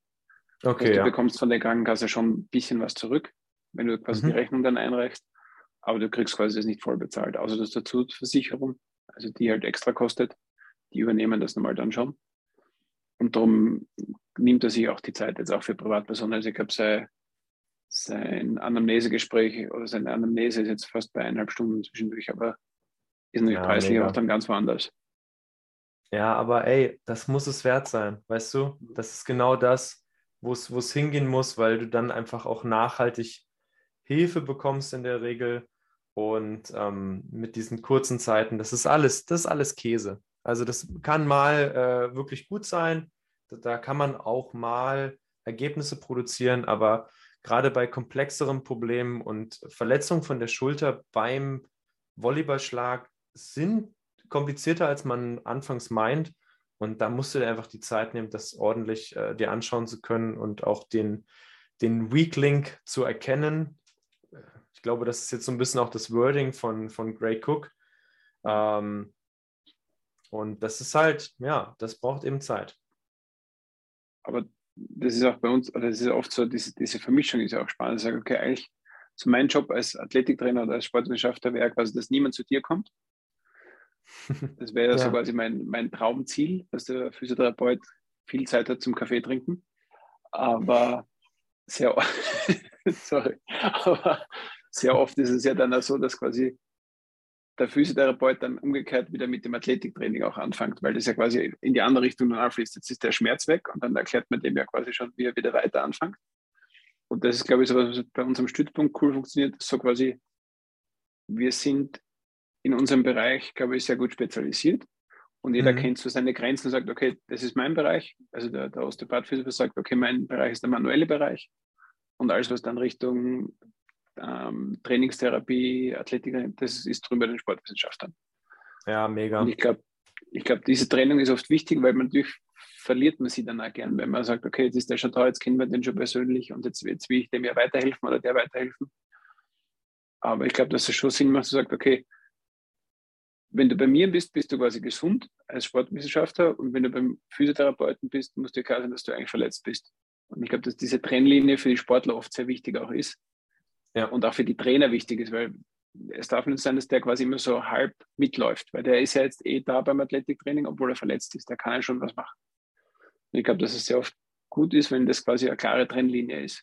Okay. Also du ja. bekommst von der Krankenkasse schon ein bisschen was zurück, wenn du quasi Mhm. die Rechnung dann einreichst. Aber du kriegst quasi das nicht voll bezahlt. Außer das dazu Versicherung, also die halt extra kostet. Die übernehmen das normal dann schon. Und darum nimmt er sich auch die Zeit jetzt auch für Privatpersonen. Also ich glaube, sein, sein Anamnesegespräch oder seine Anamnese ist jetzt fast bei eineinhalb Stunden zwischendurch, aber ist natürlich Ja, preislich mega. auch dann ganz woanders. Ja, aber ey, das muss es wert sein, weißt du? Das ist genau das, wo es wo es hingehen muss, weil du dann einfach auch nachhaltig Hilfe bekommst in der Regel. Und ähm, mit diesen kurzen Zeiten, das ist alles, das ist alles Käse. Also das kann mal äh, wirklich gut sein. Da, da kann man auch mal Ergebnisse produzieren, aber gerade bei komplexeren Problemen und Verletzungen von der Schulter beim Volleyballschlag sind komplizierter, als man anfangs meint. Und da musst du dir einfach die Zeit nehmen, das ordentlich äh, dir anschauen zu können und auch den, den Weak Link zu erkennen. Ich glaube, das ist jetzt so ein bisschen auch das Wording von, von Gray Cook. Ähm, und das ist halt, ja, das braucht eben Zeit. Aber das ist auch bei uns, oder das ist oft so, diese, diese Vermischung ist ja auch spannend. Ich sage, okay, eigentlich, so mein Job als Athletiktrainer oder als Sportwissenschaftler wäre quasi, dass niemand zu dir kommt. Das wäre ja. so quasi mein, mein Traumziel, dass der Physiotherapeut viel Zeit hat zum Kaffee trinken. Aber sehr, sorry, aber sehr oft ist es ja dann auch so, dass quasi der Physiotherapeut dann umgekehrt wieder mit dem Athletiktraining auch anfängt, weil das ja quasi in die andere Richtung dann fließt. Jetzt ist der Schmerz weg und dann erklärt man dem ja quasi schon, wie er wieder weiter anfängt. Und das ist, glaube ich, so was bei unserem Stützpunkt cool funktioniert, so quasi, wir sind in unserem Bereich, glaube ich, sehr gut spezialisiert und jeder Mhm. kennt so seine Grenzen und sagt, okay, das ist mein Bereich. Also der, der Osteopath-Physiker sagt, okay, mein Bereich ist der manuelle Bereich und alles, was dann Richtung ähm, Trainingstherapie, Athletik, das ist drüber den Sportwissenschaftlern. Ja, mega. Und ich glaube, ich glaube, diese Trennung ist oft wichtig, weil man natürlich verliert man sie dann auch gern, wenn man sagt, okay, jetzt ist der schon da, jetzt kennen wir den schon persönlich und jetzt, jetzt will ich dem ja weiterhelfen oder der weiterhelfen. Aber ich glaube, dass es schon Sinn macht, zu sagen, okay, wenn du bei mir bist, bist du quasi gesund als Sportwissenschaftler und wenn du beim Physiotherapeuten bist, musst dir klar sein, dass du eigentlich verletzt bist. Und ich glaube, dass diese Trennlinie für die Sportler oft sehr wichtig auch ist. Ja. Und auch für die Trainer wichtig ist, weil es darf nicht sein, dass der quasi immer so halb mitläuft, weil der ist ja jetzt eh da beim Athletiktraining, obwohl er verletzt ist. Der kann ja schon was machen. Und ich glaube, dass es sehr oft gut ist, wenn das quasi eine klare Trennlinie ist.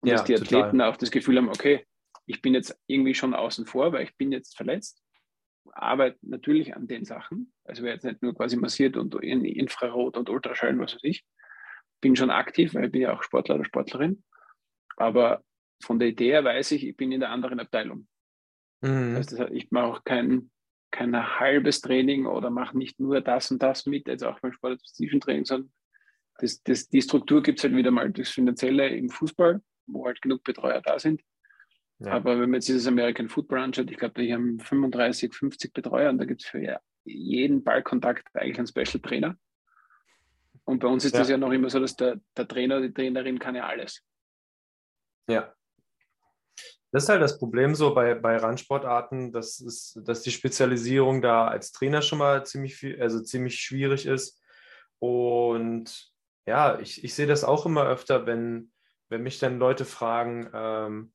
Und Ja, dass die total. Athleten auch das Gefühl haben, okay, ich bin jetzt irgendwie schon außen vor, weil ich bin jetzt verletzt, arbeite natürlich an den Sachen. Also wer jetzt nicht nur quasi massiert und in Infrarot und Ultraschall, was weiß ich, bin schon aktiv, weil ich bin ja auch Sportler oder Sportlerin. Aber von der Idee her weiß ich, ich bin in der anderen Abteilung. Mhm. Das heißt, ich mache auch kein, kein halbes Training oder mache nicht nur das und das mit, jetzt auch beim sportspezifischen Training, sondern das, das, die Struktur gibt es halt wieder mal das Finanzielle im Fußball, wo halt genug Betreuer da sind. Ja. Aber wenn man jetzt dieses American Football anschaut, ich glaube, die haben 35, 50 Betreuer und da gibt es für jeden Ballkontakt eigentlich einen Special Trainer. Und bei uns ist Ja. das ja noch immer so, dass der, der Trainer, die Trainerin kann ja alles. Ja. Das ist halt das Problem so bei, bei Randsportarten, dass, es, dass die Spezialisierung da als Trainer schon mal ziemlich viel, also ziemlich schwierig ist. Und ja, ich, ich sehe das auch immer öfter, wenn, wenn mich dann Leute fragen, ähm,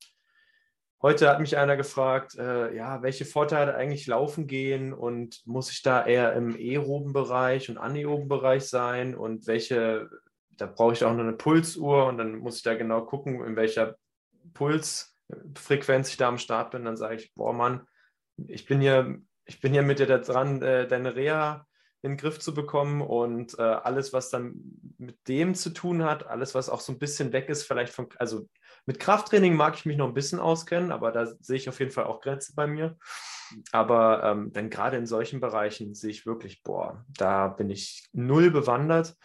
heute hat mich einer gefragt, äh, ja, welche Vorteile eigentlich laufen gehen und muss ich da eher im aeroben Bereich und anaeroben Bereich sein? Und welche, da brauche ich auch noch eine Pulsuhr und dann muss ich da genau gucken, in welcher Pulsfrequenz ich da am Start bin, dann sage ich, boah Mann, ich bin hier, ich bin hier mit dir da dran, äh, deine Reha in den Griff zu bekommen. Und äh, alles, was dann mit dem zu tun hat, alles, was auch so ein bisschen weg ist, vielleicht von, also mit Krafttraining mag ich mich noch ein bisschen auskennen, aber da sehe ich auf jeden Fall auch Grenzen bei mir. Aber ähm, dann gerade in solchen Bereichen sehe ich wirklich, boah, da bin ich null bewandert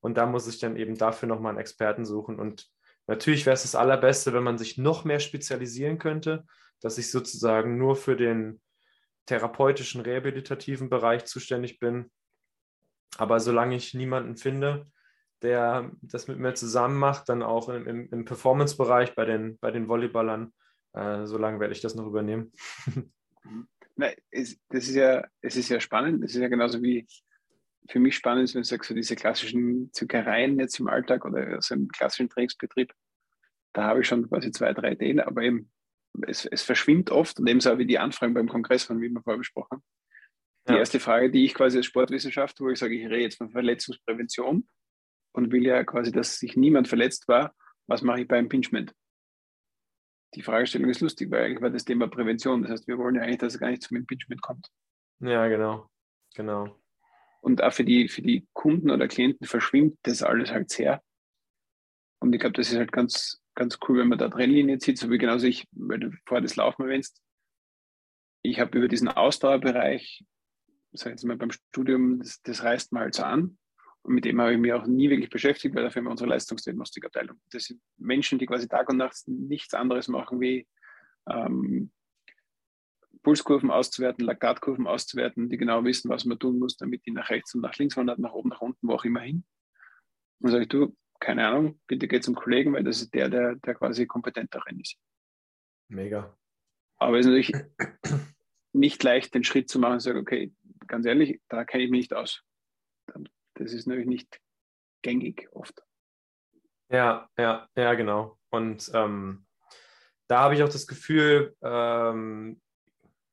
und da muss ich dann eben dafür nochmal einen Experten suchen und Natürlich wäre es das Allerbeste, wenn man sich noch mehr spezialisieren könnte, dass ich sozusagen nur für den therapeutischen, rehabilitativen Bereich zuständig bin. Aber solange ich niemanden finde, der das mit mir zusammen macht, dann auch im, im, im Performance-Bereich bei den, bei den Volleyballern, Äh, so lange werde ich das noch übernehmen. Na, es, das ist ja, es ist ja spannend. Es ist ja genauso wie für mich spannend, wenn du sagst, so diese klassischen Zückereien jetzt im Alltag oder so im klassischen Trainingsbetrieb, da habe ich schon quasi zwei, drei Ideen, aber eben es, es verschwimmt oft und ebenso wie die Anfragen beim Kongress, von wie wir vorher besprochen haben. Die ja. erste Frage, die ich quasi als Sportwissenschaftler, wo ich sage, ich rede jetzt von Verletzungsprävention und will ja quasi, dass sich niemand verletzt war, was mache ich beim Impingement? Die Fragestellung ist lustig, weil eigentlich war das Thema Prävention. Das heißt, wir wollen ja eigentlich, dass es gar nicht zum Impingement kommt. Ja, genau. Genau. Und auch für die, für die Kunden oder Klienten verschwimmt das alles halt sehr. Und ich glaube, das ist halt ganz, ganz cool, wenn man da Trennlinien zieht, so wie genauso ich, weil du vorher das Laufen erwähnst. Ich habe über diesen Ausdauerbereich, sag ich jetzt mal beim Studium, das, das reißt man halt so an. Und mit dem habe ich mich auch nie wirklich beschäftigt, weil dafür haben wir unsere Leistungsdiagnostikabteilung. Das sind Menschen, die quasi Tag und Nacht nichts anderes machen, wie ähm, Pulskurven auszuwerten, Laktatkurven auszuwerten, die genau wissen, was man tun muss, damit die nach rechts und nach links wandert, nach oben, nach unten, wo auch immer hin. Und sage ich, du, keine Ahnung, bitte geh zum Kollegen, weil das ist der, der, der quasi kompetent darin ist. Mega. Aber es ist natürlich nicht leicht, den Schritt zu machen und zu sagen, okay, ganz ehrlich, da kenne ich mich nicht aus. Das ist natürlich nicht gängig oft. Ja, ja, ja, genau. Und ähm, da habe ich auch das Gefühl, ähm,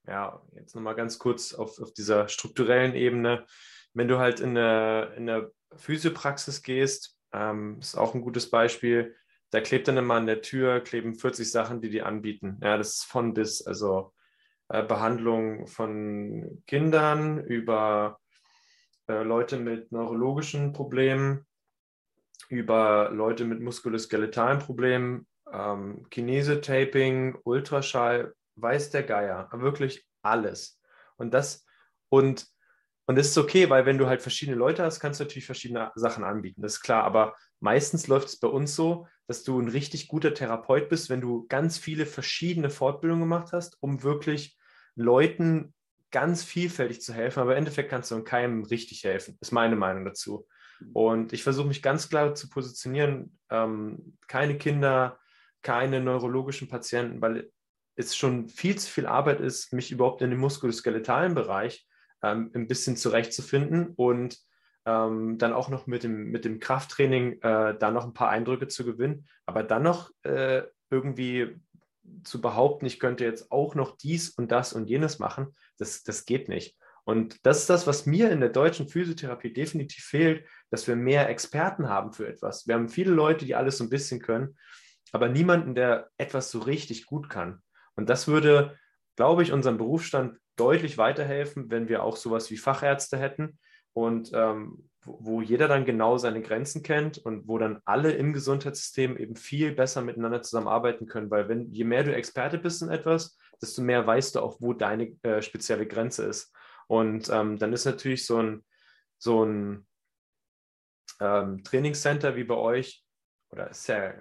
ja, jetzt nochmal ganz kurz auf, auf dieser strukturellen Ebene, wenn du halt in eine, in eine Physiopraxis gehst, ähm, ist auch ein gutes Beispiel. Da klebt dann immer an der Tür, kleben 40 Sachen, die die anbieten. Ja, das ist von bis, also äh, Behandlung von Kindern über äh, Leute mit neurologischen Problemen, über Leute mit muskuloskeletalen Problemen, ähm, Kinese-Taping, Ultraschall, weiß der Geier, wirklich alles. Und das, und und das ist okay, weil wenn du halt verschiedene Leute hast, kannst du natürlich verschiedene Sachen anbieten. Das ist klar. Aber meistens läuft es bei uns so, dass du ein richtig guter Therapeut bist, wenn du ganz viele verschiedene Fortbildungen gemacht hast, um wirklich Leuten ganz vielfältig zu helfen. Aber im Endeffekt kannst du in keinem richtig helfen, ist meine Meinung dazu. Und ich versuche mich ganz klar zu positionieren. Ähm, keine Kinder, keine neurologischen Patienten, weil es schon viel zu viel Arbeit ist, mich überhaupt in den muskuloskeletalen Bereich ähm, ein bisschen zurechtzufinden und ähm, dann auch noch mit dem, mit dem Krafttraining äh, da noch ein paar Eindrücke zu gewinnen, aber dann noch äh, irgendwie zu behaupten, ich könnte jetzt auch noch dies und das und jenes machen, das, das geht nicht. Und das ist das, was mir in der deutschen Physiotherapie definitiv fehlt, dass wir mehr Experten haben für etwas. Wir haben viele Leute, die alles so ein bisschen können, aber niemanden, der etwas so richtig gut kann. Und das würde, glaube ich, unserem Berufsstand deutlich weiterhelfen, wenn wir auch sowas wie Fachärzte hätten und ähm, wo, jeder dann genau seine Grenzen kennt und wo dann alle im Gesundheitssystem eben viel besser miteinander zusammenarbeiten können, weil wenn je mehr du Experte bist in etwas, desto mehr weißt du auch, wo deine äh, spezielle Grenze ist. Und ähm, dann ist natürlich so ein, so ein ähm, Trainingscenter wie bei euch, oder ist ja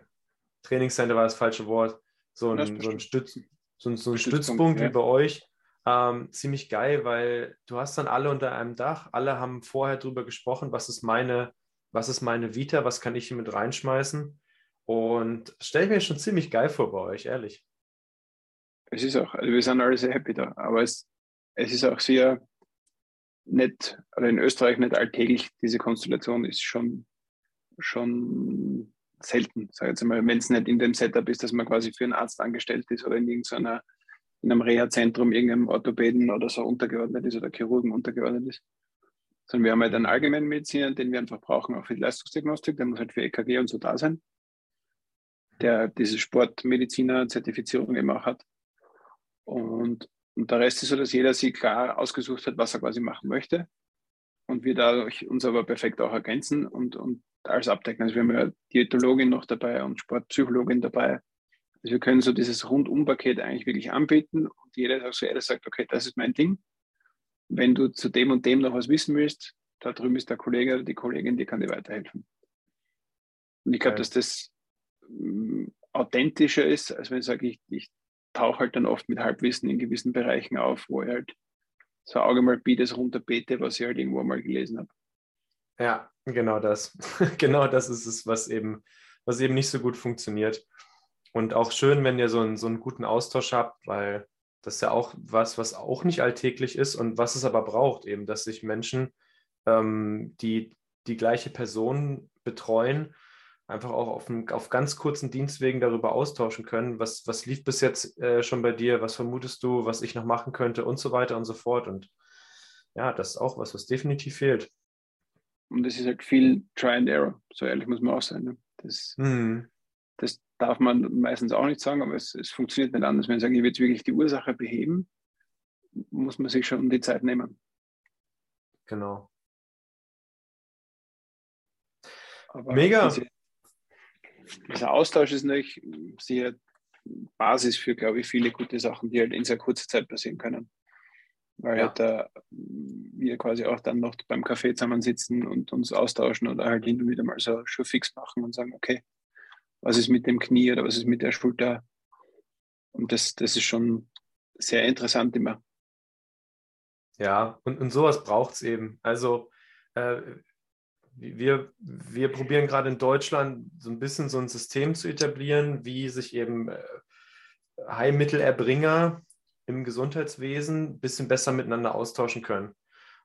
Trainingscenter war das falsche Wort, so ein, so ein, Stütz, so, so ein Stützpunkt ja. wie bei euch, ähm, ziemlich geil, weil du hast dann alle unter einem Dach, alle haben vorher darüber gesprochen, was ist meine, was ist meine Vita, was kann ich hier mit reinschmeißen. Und stelle ich mir schon ziemlich geil vor bei euch, ehrlich. Es ist auch, also wir sind alle sehr happy da, aber es, es ist auch sehr nicht, oder in Österreich nicht alltäglich, diese Konstellation ist schon, schon selten, sage ich jetzt mal, wenn es nicht in dem Setup ist, dass man quasi für einen Arzt angestellt ist oder in irgendeiner in einem Reha-Zentrum irgendeinem Orthopäden oder so untergeordnet ist oder Chirurgen untergeordnet ist. Sondern wir haben halt einen Allgemeinmediziner, den wir einfach brauchen, auch für die Leistungsdiagnostik, der muss halt für EKG und so da sein, der diese Sportmediziner-Zertifizierung eben auch hat. Und, und der Rest ist so, dass jeder sich klar ausgesucht hat, was er quasi machen möchte. Und wir dadurch uns aber perfekt auch ergänzen und, und alles abdecken. Also wir haben ja Diätologin noch dabei und Sportpsychologin dabei also wir können so dieses Rundumpaket eigentlich wirklich anbieten und jeder auch so ehrlich sagt, okay, das ist mein Ding. Wenn du zu dem und dem noch was wissen willst, da drüben ist der Kollege oder die Kollegin, die kann dir weiterhelfen. Und ich glaube, dass das ähm, authentischer ist, als wenn ich sage, ich, ich tauche halt dann oft mit Halbwissen in gewissen Bereichen auf, wo ich halt so Auge mal bietes runterbete, was ich halt irgendwo mal gelesen habe. Ja, genau das. genau das ist es, was eben, was eben nicht so gut funktioniert. Und auch schön, wenn ihr so einen, so einen guten Austausch habt, weil das ist ja auch was, was auch nicht alltäglich ist und was es aber braucht, eben, dass sich Menschen, ähm, die die gleiche Person betreuen, einfach auch auf, ein, auf ganz kurzen Dienstwegen darüber austauschen können. Was, was lief bis jetzt äh, schon bei dir? Was vermutest du, was ich noch machen könnte und so weiter und so fort. Und ja, das ist auch was, was definitiv fehlt. Und das ist halt viel Try and Error, so ehrlich muss man auch sein. Ne? Das, mhm. Das darf man meistens auch nicht sagen, aber es, es funktioniert nicht anders. Wenn ich sage, ich will jetzt wirklich die Ursache beheben, muss man sich schon die Zeit nehmen. Genau. Aber Mega. Diese, dieser Austausch ist natürlich sehr Basis für, glaube ich, viele gute Sachen, die halt in sehr kurzer Zeit passieren können. Weil ja. halt da wir quasi auch dann noch beim Café zusammensitzen und uns austauschen oder halt hin und wieder mal so fix machen und sagen, okay, was ist mit dem Knie oder was ist mit der Schulter? Und das, das ist schon sehr interessant immer. Ja, und, und sowas braucht es eben. Also äh, wir, wir probieren gerade in Deutschland so ein bisschen so ein System zu etablieren, wie sich eben äh, Heilmittelerbringer im Gesundheitswesen ein bisschen besser miteinander austauschen können.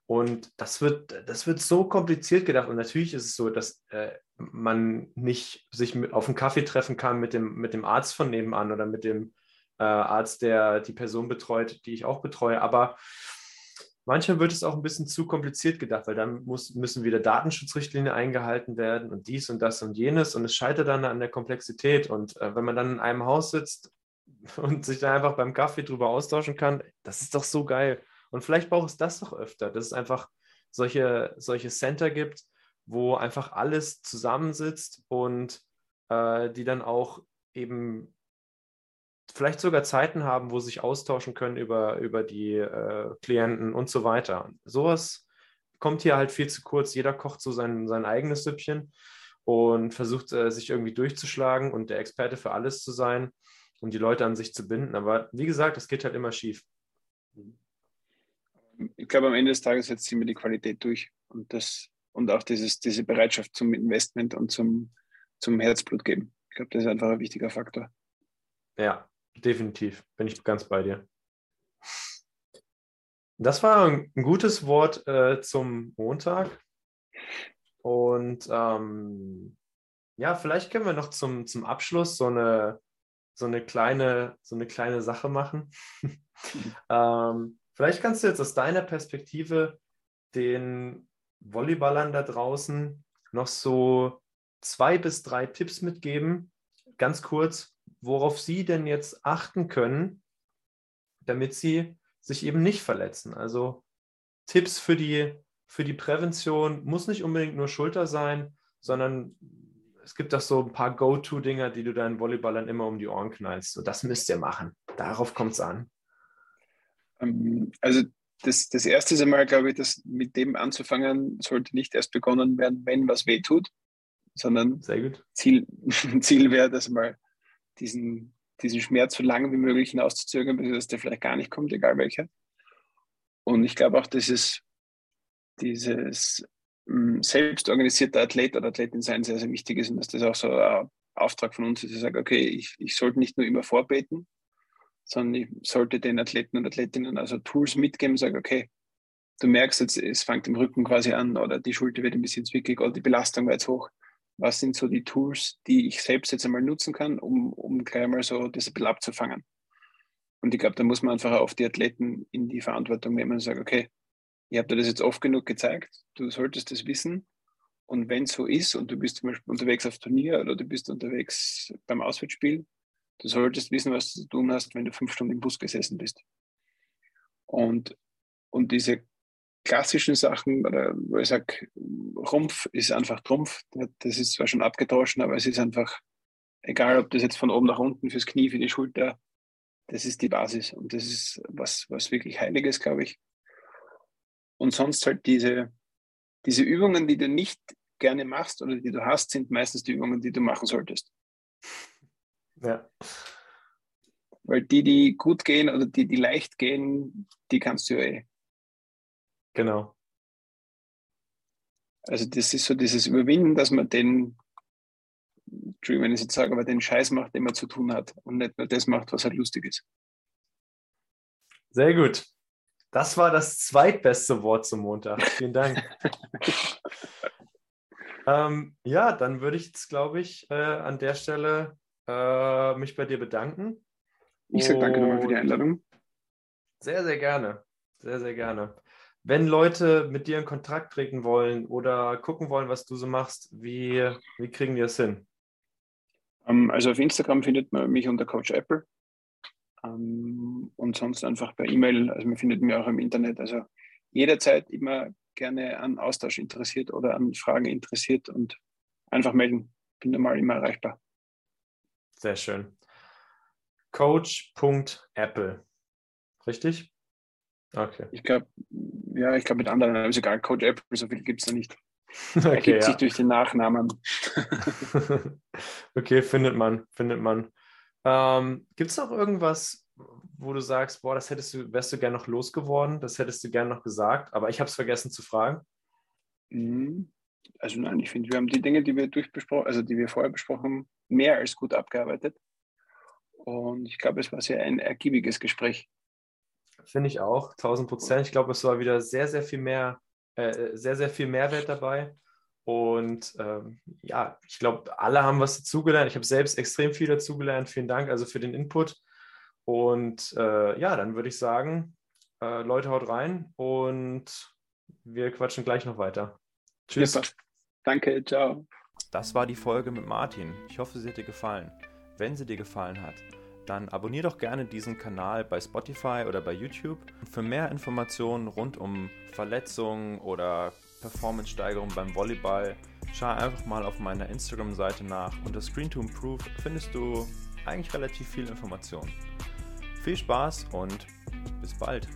Und das wird, das wird so kompliziert gedacht. Und natürlich ist es so, dass äh, man nicht sich auf einen Kaffee treffen kann mit dem, mit dem Arzt von nebenan oder mit dem äh, Arzt, der die Person betreut, die ich auch betreue. Aber manchmal wird es auch ein bisschen zu kompliziert gedacht, weil dann muss, müssen wieder Datenschutzrichtlinien eingehalten werden und dies und das und jenes. Und es scheitert dann an der Komplexität. Und äh, wenn man dann in einem Haus sitzt und sich dann einfach beim Kaffee drüber austauschen kann, das ist doch so geil. Und vielleicht braucht es das doch öfter, dass es einfach solche, solche Center gibt, wo einfach alles zusammensitzt und äh, die dann auch eben vielleicht sogar Zeiten haben, wo sie sich austauschen können über, über die äh, Klienten und so weiter. Sowas kommt hier halt viel zu kurz. Jeder kocht so sein, sein eigenes Süppchen und versucht äh, sich irgendwie durchzuschlagen und der Experte für alles zu sein und die Leute an sich zu binden. Aber wie gesagt, es geht halt immer schief. Ich glaube, am Ende des Tages setzt immer die Qualität durch und, das, und auch dieses, diese Bereitschaft zum Investment und zum, zum Herzblut geben. Ich glaube, das ist einfach ein wichtiger Faktor. Ja, definitiv. Bin ich ganz bei dir. Das war ein gutes Wort äh, zum Montag. Und ähm, ja, vielleicht können wir noch zum, zum Abschluss so eine, so eine kleine, so eine kleine Sache machen. ähm, vielleicht kannst du jetzt aus deiner Perspektive den Volleyballern da draußen noch so zwei bis drei Tipps mitgeben, ganz kurz, worauf sie denn jetzt achten können, damit sie sich eben nicht verletzen. Also Tipps für die, für die Prävention muss nicht unbedingt nur Schulter sein, sondern es gibt auch so ein paar Go-To-Dinger, die du deinen Volleyballern immer um die Ohren knallst. So, das müsst ihr machen. Darauf kommt es an. Ähm, also das, das erste ist einmal, glaube ich, dass mit dem anzufangen sollte nicht erst begonnen werden, wenn was weh tut, sondern Ziel, Ziel wäre, dass mal diesen, diesen Schmerz so lange wie möglich hinauszuzögern, bis der vielleicht gar nicht kommt, egal welcher. Und ich glaube auch, dass es dieses ähm, selbst organisierter Athlet oder Athletin sein sehr, sehr wichtig ist und dass das auch so ein Auftrag von uns ist, ich sage, okay, ich, ich sollte nicht nur immer vorbeten, sondern ich sollte den Athleten und Athletinnen also Tools mitgeben, sage, okay, du merkst jetzt, es fängt im Rücken quasi an oder die Schulter wird ein bisschen zwickig oder die Belastung war jetzt hoch. Was sind so die Tools, die ich selbst jetzt einmal nutzen kann, um, um gleich einmal so das ein bisschen abzufangen? Und ich glaube, da muss man einfach auf die Athleten in die Verantwortung nehmen und sagen, okay, ich habe dir das jetzt oft genug gezeigt, du solltest das wissen. Und wenn es so ist und du bist zum Beispiel unterwegs aufs Turnier oder du bist unterwegs beim Auswärtsspiel, du solltest wissen, was du zu tun hast, wenn du fünf Stunden im Bus gesessen bist. Und, und diese klassischen Sachen, oder wo ich sage, Rumpf ist einfach Trumpf, das ist zwar schon abgetauscht, aber es ist einfach, egal ob das jetzt von oben nach unten fürs Knie, für die Schulter, das ist die Basis und das ist was, was wirklich Heiliges, glaube ich. Und sonst halt diese, diese Übungen, die du nicht gerne machst oder die du hast, sind meistens die Übungen, die du machen solltest. Ja. Weil die, die gut gehen oder die, die leicht gehen, die kannst du ja eh. Genau. Also das ist so dieses Überwinden, dass man den, Entschuldigung, wenn ich jetzt sage, aber den Scheiß macht, den man zu tun hat und nicht nur das macht, was halt lustig ist. Sehr gut. Das war das zweitbeste Wort zum Montag. Vielen Dank. ähm, ja, dann würde ich jetzt, glaube ich, äh, an der Stelle äh, mich bei dir bedanken. Ich sage danke nochmal für die Einladung. Sehr, sehr gerne. Sehr, sehr gerne. Wenn Leute mit dir in Kontakt treten wollen oder gucken wollen, was du so machst, wie, wie kriegen die das hin? Ähm, also auf Instagram findet man mich unter Coach Apple. Ähm, und sonst einfach per E-Mail. Also man findet mich auch im Internet. Also jederzeit immer gerne an Austausch interessiert oder an Fragen interessiert und einfach melden. Bin normal immer erreichbar. Sehr schön. Coach.apple. Richtig? Okay. Ich glaube, ja, ich glaube mit anderen, aber ist egal, Coach Apple, so viel gibt es da nicht. Okay, Ergibt ja. sich durch den Nachnamen. okay, findet man, findet man. Ähm, gibt es noch irgendwas, wo du sagst, boah, das hättest du, wärst du gerne noch losgeworden, das hättest du gerne noch gesagt, aber ich habe es vergessen zu fragen? Mhm. Also nein, ich finde, wir haben die Dinge, die wir durchbesprochen, also die wir vorher besprochen haben, mehr als gut abgearbeitet. Und ich glaube, es war sehr ein ergiebiges Gespräch. Finde ich auch, 1000 Prozent. Ich glaube, es war wieder sehr, sehr viel mehr, äh, sehr, sehr viel Mehrwert dabei. Und ähm, ja, ich glaube, alle haben was dazugelernt. Ich habe selbst extrem viel dazugelernt. Vielen Dank also für den Input. Und äh, ja, dann würde ich sagen, äh, Leute, haut rein und wir quatschen gleich noch weiter. Tschüss. Super. Danke, ciao. Das war die Folge mit Martin. Ich hoffe, sie hat dir gefallen. Wenn sie dir gefallen hat, dann abonniere doch gerne diesen Kanal bei Spotify oder bei YouTube. Für mehr Informationen rund um Verletzungen oder Performance-Steigerung beim Volleyball, schau einfach mal auf meiner Instagram-Seite nach. Unter Screen to Improve findest du eigentlich relativ viel Informationen. Viel Spaß und bis bald.